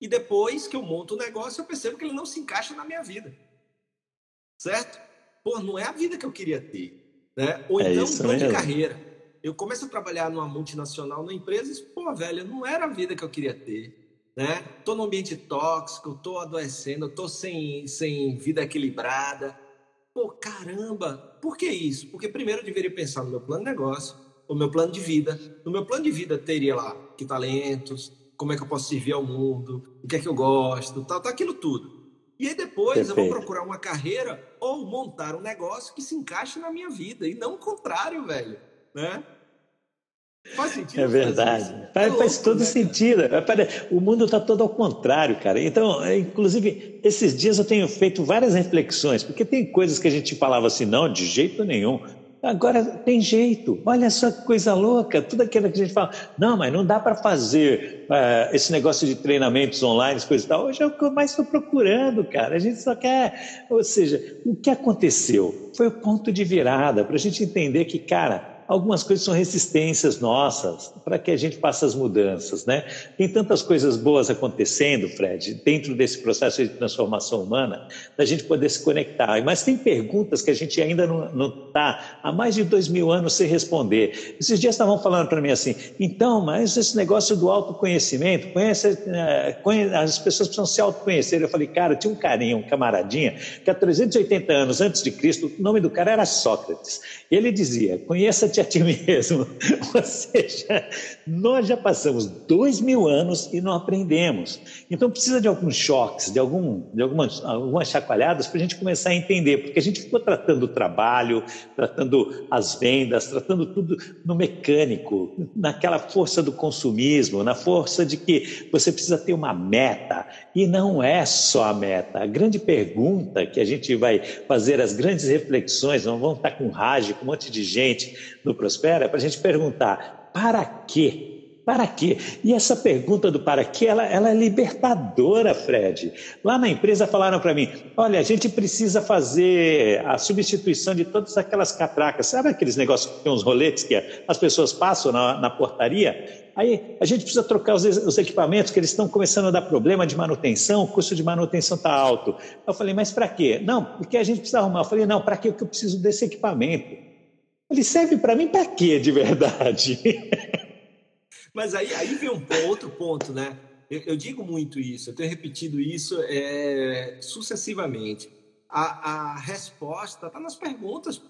e depois que eu monto o negócio eu percebo que ele não se encaixa na minha vida certo? Pô, não é a vida que eu queria ter, né? Ou é então um plano de carreira. Eu começo a trabalhar numa multinacional, numa empresa, e, pô, velho, não era a vida que eu queria ter, né? Tô num ambiente tóxico, tô adoecendo, tô sem, sem vida equilibrada. Pô, caramba, por que isso? Porque primeiro eu deveria pensar no meu plano de negócio, no meu plano de vida. No meu plano de vida teria lá que talentos, como é que eu posso servir ao mundo, o que é que eu gosto, tal, tal aquilo tudo. E aí depois Perfeito. eu vou procurar uma carreira ou montar um negócio que se encaixe na minha vida e não o contrário, velho, né? Faz sentido? É verdade. Faz, é louco, faz todo né, sentido. O mundo está todo ao contrário, cara. Então, é, inclusive, esses dias eu tenho feito várias reflexões, porque tem coisas que a gente falava assim, não, de jeito nenhum. Agora tem jeito, olha só que coisa louca, tudo aquilo que a gente fala, não, mas não dá para fazer uh, esse negócio de treinamentos online, coisas e tal. Hoje é o que eu mais estou procurando, cara. A gente só quer, ou seja, o que aconteceu foi o ponto de virada para a gente entender que, cara, algumas coisas são resistências nossas para que a gente faça as mudanças, né? Tem tantas coisas boas acontecendo, Fred, dentro desse processo de transformação humana, da gente poder se conectar. Mas tem perguntas que a gente ainda não está há mais de dois mil anos sem responder. Esses dias estavam falando para mim assim, então, mas esse negócio do autoconhecimento, conhece, eh, conhece, as pessoas precisam se autoconhecer. Eu falei, cara, tinha um carinha, um camaradinha, que há 380 anos antes de Cristo, o nome do cara era Sócrates. E ele dizia, conheça-te a ti mesmo. Ou seja, nós já passamos dois mil anos e não aprendemos. Então precisa de alguns choques, de, algum, de algumas, algumas chacoalhadas para a gente começar a entender, porque a gente ficou tratando o trabalho, tratando as vendas, tratando tudo no mecânico, naquela força do consumismo, na força de que você precisa ter uma meta. E não é só a meta. A grande pergunta que a gente vai fazer, as grandes reflexões, vamos estar com rage, com um monte de gente Prospera, é para a gente perguntar: para quê? Para quê? E essa pergunta do para quê, ela, ela é libertadora, Fred. Lá na empresa falaram para mim: olha, a gente precisa fazer a substituição de todas aquelas catracas. Sabe aqueles negócios que tem uns roletes que as pessoas passam na, na portaria? Aí a gente precisa trocar os, os, equipamentos que eles estão começando a dar problema de manutenção, o custo de manutenção está alto. Eu falei, mas para quê? Não, porque a gente precisa arrumar. Eu falei, não, para que eu preciso desse equipamento? Ele serve para mim para quê, de verdade? Mas aí, aí vem um outro ponto, né? Eu, eu, digo muito isso, eu tenho repetido isso é, sucessivamente. A, a resposta está nas perguntas.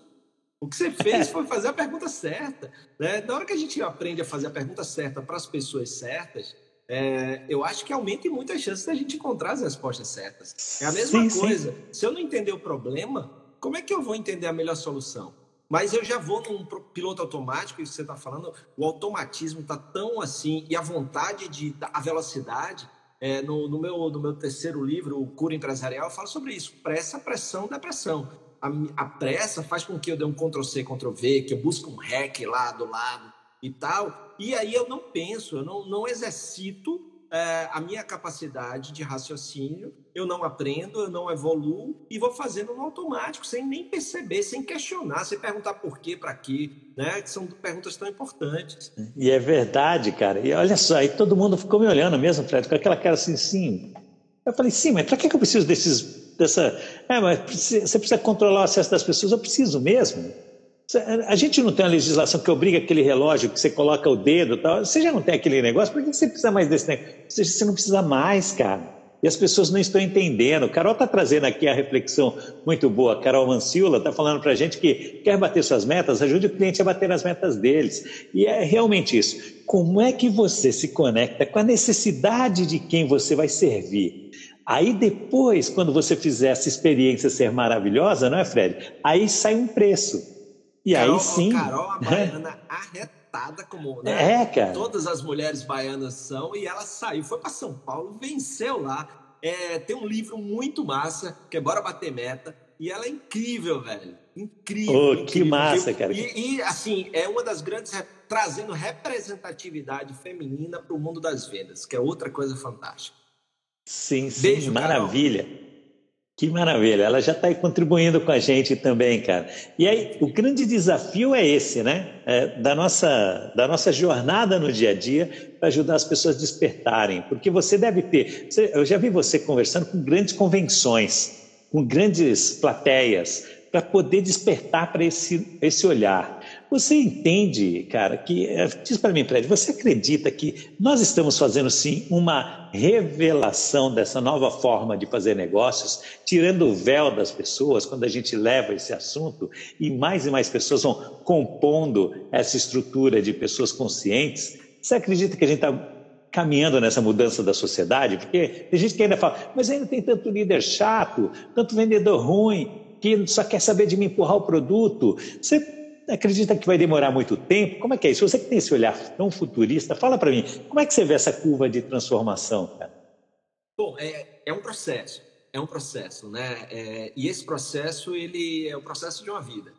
O que você fez foi fazer a pergunta certa. Né? Na hora que a gente aprende a fazer a pergunta certa para as pessoas certas, é, eu acho que aumenta muito as chances da gente encontrar as respostas certas. É a mesma sim, coisa. Sim. Se eu não entender o problema, como é que eu vou entender a melhor solução? Mas eu já vou num piloto automático, isso que você está falando, o automatismo está tão assim, e a vontade de. a velocidade. É, no, no, meu, no meu terceiro livro, O Cura Empresarial, eu falo sobre isso. Pressa, pressão da pressão. A, a pressa faz com que eu dê um Ctrl-C, Ctrl-V, que eu busque um REC lá do lado e tal. E aí eu não penso, eu não, não exercito é, a minha capacidade de raciocínio, eu não aprendo, eu não evoluo e vou fazendo no automático, sem nem perceber, sem questionar, sem perguntar por quê, para quê, né? Que são perguntas tão importantes. E é verdade, cara. E olha só, aí todo mundo ficou me olhando mesmo, Fred, com aquela cara assim, sim. Eu falei, sim, mas para que eu preciso desses, dessa... É, mas você precisa controlar o acesso das pessoas, eu preciso mesmo. A gente não tem uma legislação que obriga aquele relógio que você coloca o dedo tal. Você já não tem aquele negócio, por que você precisa mais desse negócio? Você não precisa mais, cara. E as pessoas não estão entendendo. Carol está trazendo aqui a reflexão muito boa. Carol Manciula está falando para a gente que quer bater suas metas, ajude o cliente a bater as metas deles. E é realmente isso. Como é que você se conecta com a necessidade de quem você vai servir? Aí depois, quando você fizer essa experiência ser maravilhosa, não é, Fred? Aí sai um preço. E Carol, aí sim. Carol, a baiana arretada, como né? é, cara. todas as mulheres baianas são, e ela saiu, foi para São Paulo, venceu lá. É, tem um livro muito massa, que é Bora Bater Meta, e ela é incrível, velho. Incrível. Oh, incrível. que massa, cara. E, e, assim, é uma das grandes. trazendo representatividade feminina para o mundo das vendas, que é outra coisa fantástica. Sim, sim, Beijo, maravilha. Carol. Que maravilha, ela já está contribuindo com a gente também, cara. E aí, o grande desafio é esse, né? É, da, nossa, da nossa jornada no dia a dia para ajudar as pessoas a despertarem. Porque você deve ter. Eu já vi você conversando com grandes convenções, com grandes plateias, para poder despertar para esse, esse olhar. Você entende, cara, que. É, diz para mim, Fred, você acredita que nós estamos fazendo sim uma revelação dessa nova forma de fazer negócios, tirando o véu das pessoas quando a gente leva esse assunto e mais e mais pessoas vão compondo essa estrutura de pessoas conscientes? Você acredita que a gente está caminhando nessa mudança da sociedade? Porque tem gente que ainda fala, mas ainda tem tanto líder chato, tanto vendedor ruim, que só quer saber de me empurrar o produto. Você acredita que vai demorar muito tempo? Como é que é isso? Você que tem esse olhar tão futurista, fala para mim, como é que você vê essa curva de transformação, cara? Bom, é, é um processo, é um processo, né? É, e esse processo, ele é o processo de uma vida.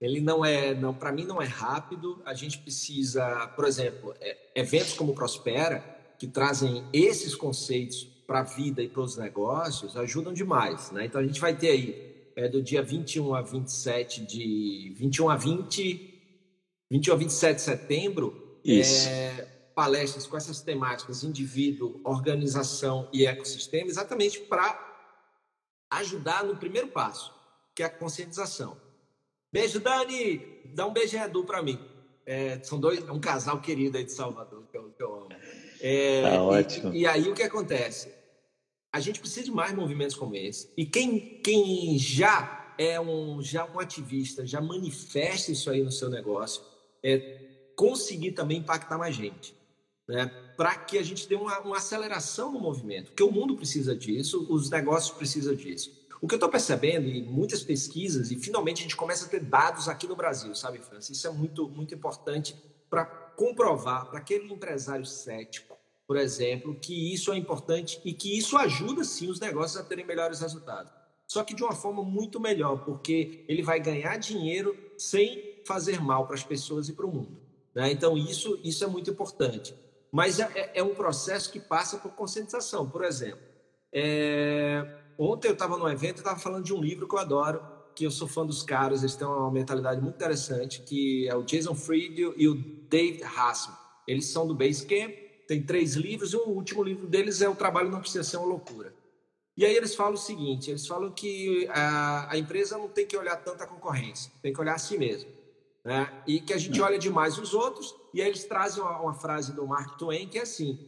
Ele não é, não, para mim não é rápido. A gente precisa, por exemplo, é, eventos como Prospera, que trazem esses conceitos para a vida e para os negócios, ajudam demais, né? Então a gente vai ter aí é, do dia 21 a 27 de 21 a 20 21 a 27 de setembro, é, palestras com essas temáticas indivíduo, organização e ecossistema, exatamente para ajudar no primeiro passo, que é a conscientização. Beijo, Dani! Dá um beijo Edu para mim. É, são dois, é um casal querido aí de Salvador que eu, que eu amo. É, tá ótimo. E, e, aí o que acontece? A gente precisa de mais movimentos como esse. E quem, quem já é um, já um ativista, já manifesta isso aí no seu negócio, é conseguir também impactar mais gente. Né? Para que a gente dê uma, uma aceleração no movimento. Porque o mundo precisa disso, os negócios precisam disso. O que eu estou percebendo em muitas pesquisas, e finalmente a gente começa a ter dados aqui no Brasil, sabe, Francis? Isso é muito, muito importante para comprovar para aquele empresário cético, por exemplo, que isso é importante e que isso ajuda sim os negócios a terem melhores resultados. Só que de uma forma muito melhor, porque ele vai ganhar dinheiro sem fazer mal para as pessoas e para o mundo. Né? Então, isso, isso é muito importante. Mas é, é um processo que passa por conscientização. Por exemplo, é, Ontem eu estava num evento e estava falando de um livro que eu adoro, que eu sou fã dos caras, eles têm uma mentalidade muito interessante, que é o Jason Fried e o David Hassman. Eles são do Basecamp, tem três livros e o último livro deles é O Trabalho Não Precisa Ser uma Loucura. E aí eles falam o seguinte, eles falam que a, a empresa não tem que olhar tanta concorrência, tem que olhar a si mesmo. Né? E que a gente olha demais os outros, e aí eles trazem uma, uma frase do Mark Twain que é assim,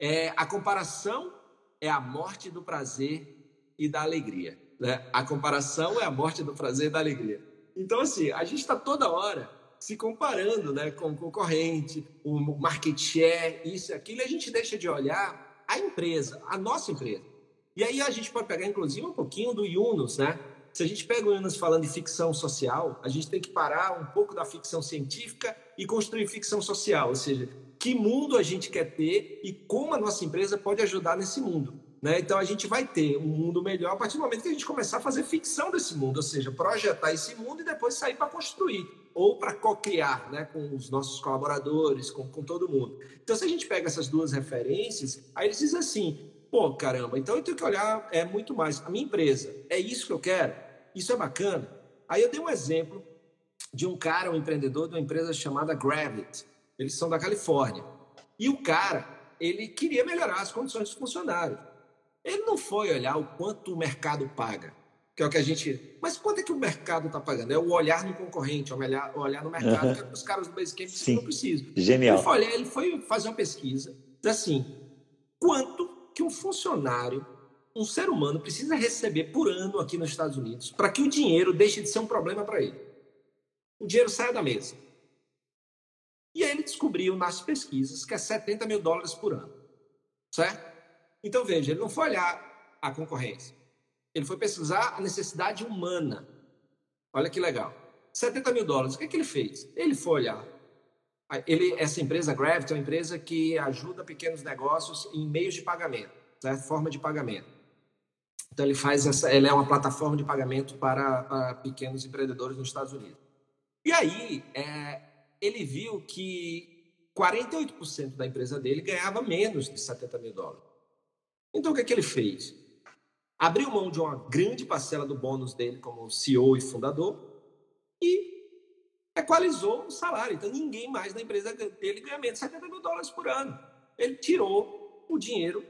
é, a comparação é a morte do prazer e da alegria. Né? A comparação é a morte do prazer e da alegria. Então, assim, a gente está toda hora se comparando né, com o concorrente, o market share, isso e aquilo, e a gente deixa de olhar a empresa, a nossa empresa. E aí a gente pode pegar, inclusive, um pouquinho do Yunus, né? Se a gente pega o Yunus falando de ficção social, a gente tem que parar um pouco da ficção científica e construir ficção social, ou seja, que mundo a gente quer ter e como a nossa empresa pode ajudar nesse mundo. Né? Então a gente vai ter um mundo melhor a partir do momento que a gente começar a fazer ficção desse mundo, ou seja, projetar esse mundo e depois sair para construir ou para co-criar né, com os nossos colaboradores, com, com todo mundo. Então, se a gente pega essas duas referências, aí eles dizem assim: pô, caramba, então eu tenho que olhar é muito mais. A minha empresa, é isso que eu quero? Isso é bacana? Aí eu dei um exemplo de um cara, um empreendedor de uma empresa chamada Gravit. Eles são da Califórnia. E o cara, ele queria melhorar as condições dos funcionários. Ele não foi olhar o quanto o mercado paga, que é o que a gente. Mas quanto é que o mercado está pagando? É o olhar no concorrente, é o olhar, olhar no mercado, uhum. que é os caras do Basecamp Sim. não precisam. Genial. Ele foi, olhar, ele foi fazer uma pesquisa, assim, quanto que um funcionário, um ser humano, precisa receber por ano aqui nos Estados Unidos para que o dinheiro deixe de ser um problema para ele. O dinheiro saia da mesa. E aí ele descobriu nas pesquisas que é 70 mil dólares por ano. Certo? Então, veja, ele não foi olhar a concorrência. Ele foi pesquisar a necessidade humana. Olha que legal. 70 mil dólares. O que, é que ele fez? Ele foi olhar. Ele, essa empresa Gravity é uma empresa que ajuda pequenos negócios em meios de pagamento, certo? forma de pagamento. Então ele faz essa, ele é uma plataforma de pagamento para, para pequenos empreendedores nos Estados Unidos. E aí é, ele viu que 48% da empresa dele ganhava menos de 70 mil dólares. Então, o que, é que ele fez? Abriu mão de uma grande parcela do bônus dele como CEO e fundador e equalizou o salário. Então, ninguém mais na empresa dele ganha menos de 70 mil dólares por ano. Ele tirou o dinheiro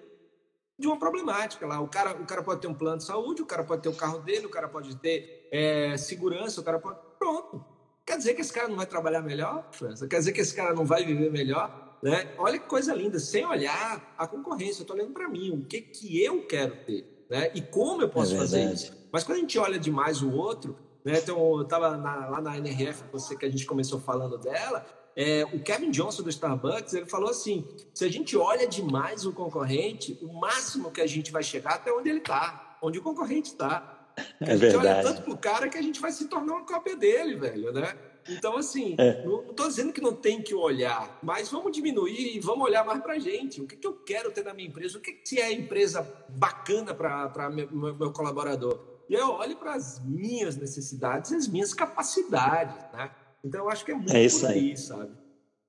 de uma problemática lá. O cara, o cara pode ter um plano de saúde, o cara pode ter o carro dele, o cara pode ter é, segurança, o cara pode. Pronto. Quer dizer que esse cara não vai trabalhar melhor, França? Quer dizer que esse cara não vai viver melhor? Né? Olha que coisa linda, sem olhar a concorrência, eu estou olhando para mim, o que, que eu quero ter né? e como eu posso é fazer isso. Mas quando a gente olha demais o outro, né? então, eu estava lá na NRF, você que a gente começou falando dela, é, o Kevin Johnson do Starbucks, ele falou assim, se a gente olha demais o concorrente, o máximo que a gente vai chegar até onde ele está, onde o concorrente está. É a gente verdade. olha tanto pro cara que a gente vai se tornar uma cópia dele, velho, né? Então, assim, é. não estou dizendo que não tem que olhar, mas vamos diminuir e vamos olhar mais para a gente. O que, que eu quero ter na minha empresa? O que, que é empresa bacana para meu, meu colaborador? E eu olho para as minhas necessidades e as minhas capacidades, né? Então, eu acho que é muito é isso aí, aí sabe?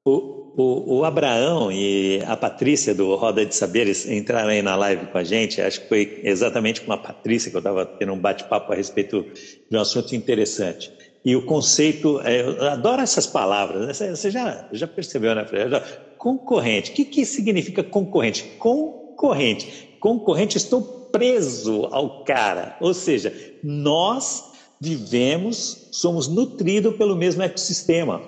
O, o, o, Abraão e a Patrícia do Roda de Saberes entraram aí na live com a gente. Acho que foi exatamente com a Patrícia que eu estava tendo um bate-papo a respeito de um assunto interessante. E o conceito, é, eu adoro essas palavras, né? você já, já percebeu, né, Fred? Concorrente. O que, que significa concorrente? Concorrente. Concorrente, estou preso ao cara. Ou seja, nós vivemos, somos nutridos pelo mesmo ecossistema.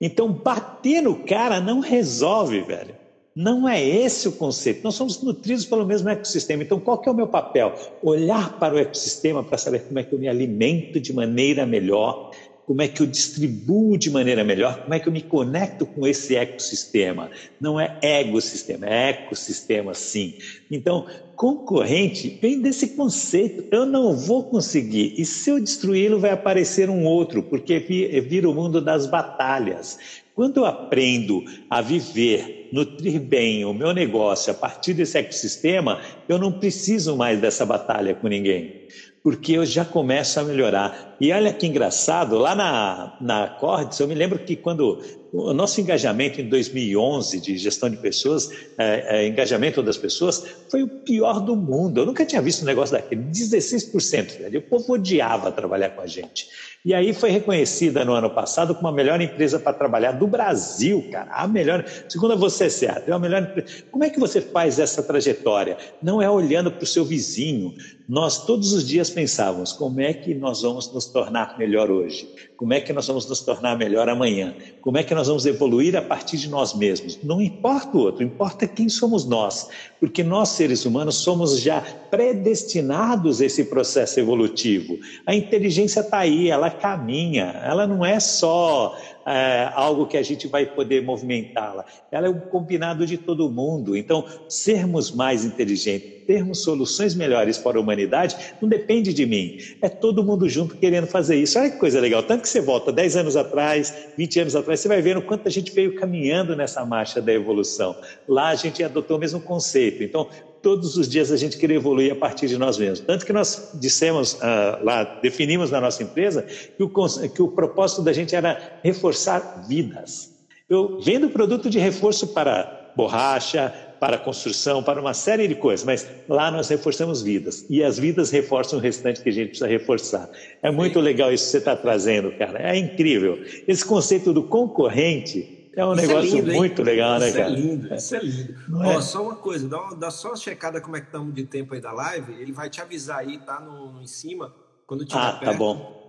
Então, bater no cara não resolve, velho. Não é esse o conceito. Nós somos nutridos pelo mesmo ecossistema. Então, qual é o meu papel? Olhar para o ecossistema para saber como é que eu me alimento de maneira melhor, como é que eu distribuo de maneira melhor, como é que eu me conecto com esse ecossistema. Não é ecossistema, é ecossistema sim. Então, concorrente vem desse conceito. Eu não vou conseguir, e se eu destruí-lo, vai aparecer um outro, porque vira o mundo das batalhas. Quando eu aprendo a viver, nutrir bem o meu negócio a partir desse ecossistema, eu não preciso mais dessa batalha com ninguém porque eu já começo a melhorar. E olha que engraçado, lá na, na Cordes, eu me lembro que quando o nosso engajamento em 2011 de gestão de pessoas, é, é, engajamento das pessoas, foi o pior do mundo. Eu nunca tinha visto um negócio daquele, 16%. Velho. O povo odiava trabalhar com a gente. E aí foi reconhecida no ano passado como a melhor empresa para trabalhar do Brasil, cara. A melhor, segundo a você, Seat, é a melhor empresa. Como é que você faz essa trajetória? Não é olhando para o seu vizinho. Nós todos os dias pensávamos como é que nós vamos nos tornar melhor hoje? Como é que nós vamos nos tornar melhor amanhã? Como é que nós vamos evoluir a partir de nós mesmos? Não importa o outro, importa quem somos nós, porque nós seres humanos somos já predestinados a esse processo evolutivo. A inteligência está aí, ela caminha, ela não é só é, algo que a gente vai poder movimentá-la, ela é um combinado de todo mundo. Então, sermos mais inteligentes, termos soluções melhores para a humanidade, não depende de mim, é todo mundo junto querendo fazer isso. Olha que coisa legal, tanto que você volta 10 anos atrás, 20 anos atrás, você vai vendo quanto a gente veio caminhando nessa marcha da evolução. Lá a gente adotou o mesmo conceito. Então, todos os dias a gente quer evoluir a partir de nós mesmos. Tanto que nós dissemos uh, lá, definimos na nossa empresa, que o, que o propósito da gente era reforçar vidas. Eu vendo produto de reforço para borracha, para construção, para uma série de coisas, mas lá nós reforçamos vidas e as vidas reforçam o restante que a gente precisa reforçar. É muito legal isso que você está trazendo, cara. É incrível. Esse conceito do concorrente é um isso é negócio é lindo, muito legal, né, isso cara? Isso é lindo, isso é lindo. Ó, é? só uma coisa, dá, uma, dá só uma checada como é que estamos de tempo aí da live, ele vai te avisar aí, tá no, no em cima, quando tiver Ah, tá perto. tá bom.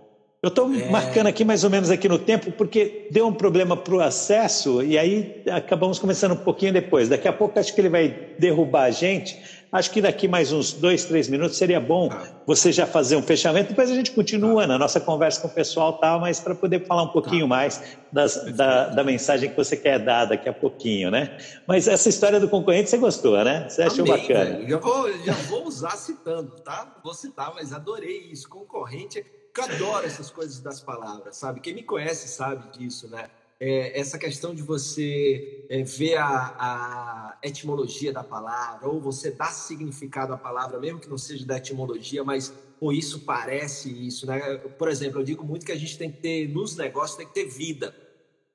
Eu estou é... marcando aqui mais ou menos aqui no tempo, porque deu um problema para o acesso e aí acabamos começando um pouquinho depois. Daqui a pouco acho que ele vai derrubar a gente. Acho que daqui mais uns dois, três minutos seria bom tá. você já fazer um fechamento. Depois a gente continua tá. na nossa conversa com o pessoal, tal, mas para poder falar um pouquinho tá. mais das, da, da, mensagem que você quer dar daqui a pouquinho, né? Mas essa história do concorrente você gostou, né? Você achou Amei, bacana? Já vou, já vou usar citando, tá? Vou citar, mas adorei isso. Concorrente, eu adoro essas coisas das palavras, sabe? Quem me conhece sabe disso, né? é, essa questão de você é, ver a, a, etimologia da palavra, ou você dar significado à palavra, mesmo que não seja da etimologia, mas pô, isso parece isso, né? Por exemplo, eu digo muito que a gente tem que ter, nos negócios, tem que ter vida.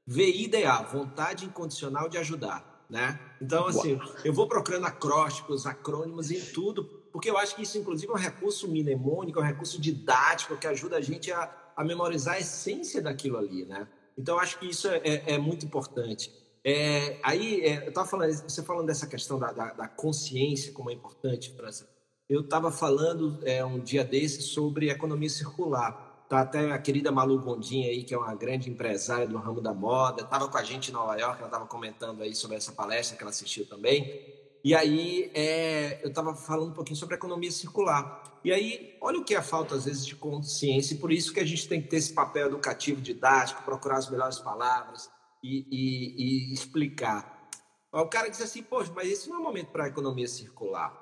VIDA, vontade incondicional de ajudar, né? Então, assim, Uau. eu vou procurando acrósticos, acrônimos em tudo, porque eu acho que isso, inclusive, é um recurso mnemônico, é um recurso didático que ajuda a gente a, a memorizar a essência daquilo ali, né? Então, acho que isso é, é, é muito importante. É, aí, é, eu estava falando, você falando dessa questão da, da, da, consciência, como é importante, França. Eu estava falando é, um dia desse sobre economia circular. Tá até a querida Malu Gondim aí, que é uma grande empresária do ramo da moda, estava com a gente em Nova York, ela estava comentando aí sobre essa palestra que ela assistiu também. E aí é, eu estava falando um pouquinho sobre economia circular. E aí, olha o que é a falta, às vezes, de consciência, e por isso que a gente tem que ter esse papel educativo, didático, procurar as melhores palavras e, e, e explicar. O cara diz assim, poxa, mas esse não é o momento para a economia circular.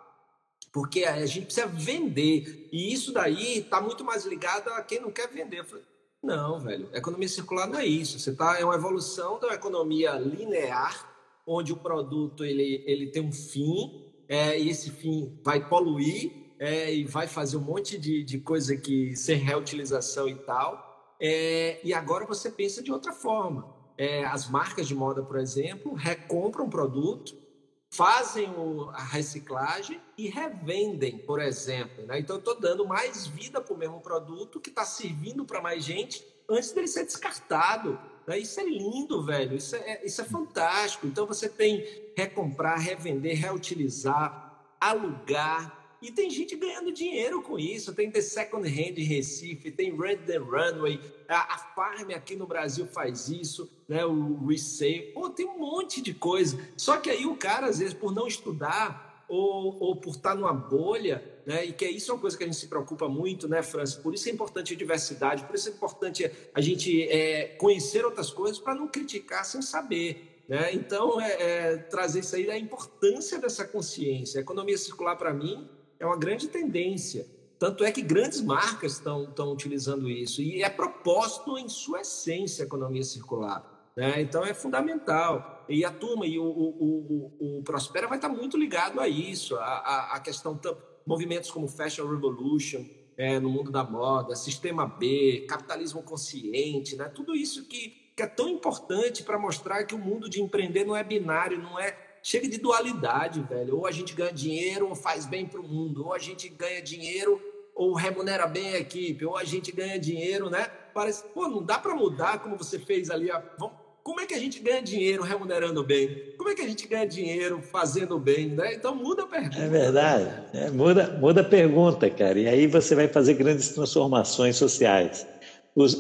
Porque a gente precisa vender. E isso daí está muito mais ligado a quem não quer vender. Falei, Não, velho. Economia circular não é isso. Você tá é uma evolução da economia linear, onde o produto ele, ele tem um fim é, e esse fim vai poluir é, e vai fazer um monte de, de coisa que sem reutilização e tal. É, e agora você pensa de outra forma. É, as marcas de moda, por exemplo, recompram um produto, fazem o, a reciclagem e revendem, por exemplo. Né? Então, eu estou dando mais vida para o mesmo produto que está servindo para mais gente antes dele ser descartado. Né? Isso é lindo, velho. Isso é, isso é fantástico. Então, você tem recomprar, revender, reutilizar, alugar. E tem gente ganhando dinheiro com isso. Tem The Second Hand em Recife, tem Rent the Runway. A, a Farm aqui no Brasil faz isso, né? o Resale. Pô, tem um monte de coisa. Só que aí o cara, às vezes, por não estudar ou, ou por estar numa bolha, né? E que isso é uma coisa que a gente se preocupa muito, né, França? Por isso é importante a diversidade, por isso é importante a gente é, conhecer outras coisas para não criticar sem saber. Né? Então, é, é, trazer isso aí da importância dessa consciência. A economia circular, para mim, é uma grande tendência. Tanto é que grandes marcas estão utilizando isso. E é propósito em sua essência a economia circular. Né? Então, é fundamental. E a turma, e o, o, o, o Prospera vai estar muito ligado a isso, a, a, a questão, movimentos como Fashion Revolution, é, no mundo da moda, Sistema B, capitalismo consciente, né? tudo isso que que é tão importante para mostrar que o mundo de empreender não é binário, não é. Chega de dualidade, velho. Ou a gente ganha dinheiro ou faz bem para o mundo, ou a gente ganha dinheiro ou remunera bem a equipe, ou a gente ganha dinheiro, né? Parece, pô, não dá para mudar como você fez ali. Como é que a gente ganha dinheiro remunerando bem? Como é que a gente ganha dinheiro fazendo bem? Né? Então muda a pergunta. É verdade. É, muda, muda a pergunta, cara. E aí você vai fazer grandes transformações sociais.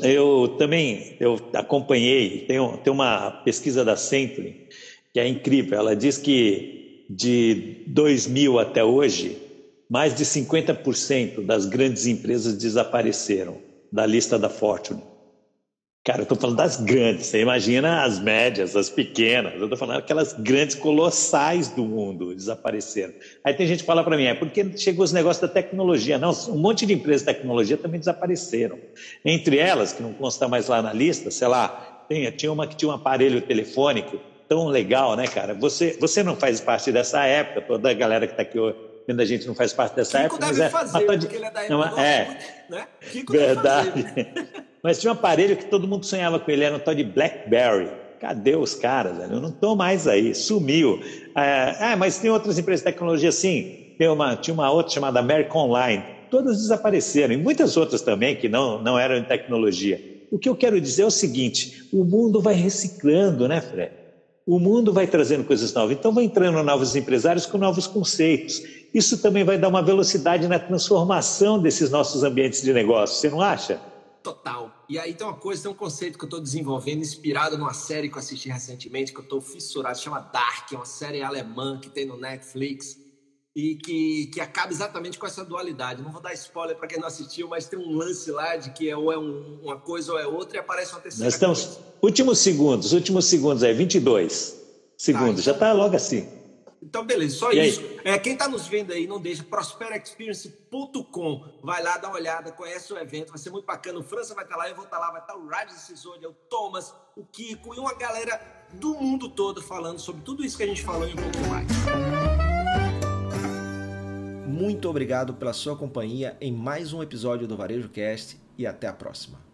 Eu também eu acompanhei, tem, tem uma pesquisa da Century que é incrível. Ela diz que de 2000 até hoje, mais de 50% das grandes empresas desapareceram da lista da Fortune. Cara, eu estou falando das grandes, você imagina as médias, as pequenas, eu estou falando aquelas grandes colossais do mundo desapareceram. Aí tem gente que fala para mim, é porque chegou os negócios da tecnologia. Não, um monte de empresas de tecnologia também desapareceram. Entre elas, que não consta mais lá na lista, sei lá, tem, tinha uma que tinha um aparelho telefônico tão legal, né, cara? Você, você não faz parte dessa época, toda a galera que está aqui vendo a gente não faz parte dessa Kiko época. Deve mas é, fazer, porque ele é da época. Não, é, né? Kiko verdade. Mas tinha um aparelho que todo mundo sonhava com ele, era um tal de BlackBerry. Cadê os caras? Eu não estou mais aí, sumiu. Ah, mas tem outras empresas de tecnologia, sim. Tem uma, tinha uma outra chamada American Online. Todas desapareceram, e muitas outras também que não, não eram de tecnologia. O que eu quero dizer é o seguinte: o mundo vai reciclando, né, Fred? O mundo vai trazendo coisas novas. Então, vai entrando novos empresários com novos conceitos. Isso também vai dar uma velocidade na transformação desses nossos ambientes de negócio, você não acha? Total. E aí tem uma coisa, tem um conceito que eu estou desenvolvendo, inspirado numa série que eu assisti recentemente, que eu estou fissurado, chama Dark, é uma série alemã que tem no Netflix e que, que acaba exatamente com essa dualidade. Não vou dar spoiler para quem não assistiu, mas tem um lance lá de que é ou é um, uma coisa ou é outra e aparece uma terceira Nós estamos, coisa. últimos segundos, últimos segundos aí, 22 segundos, tá, já está logo assim. Então, beleza, só e isso. É, quem está nos vendo aí, não deixa, prosperexperience.com. Vai lá, dá uma olhada, conhece o evento, vai ser muito bacana. O França vai estar tá lá, eu vou estar tá lá, vai estar tá o Raj Cisodia, o Thomas, o Kiko e uma galera do mundo todo falando sobre tudo isso que a gente falou e um pouco mais. Muito obrigado pela sua companhia em mais um episódio do Varejo Cast e até a próxima.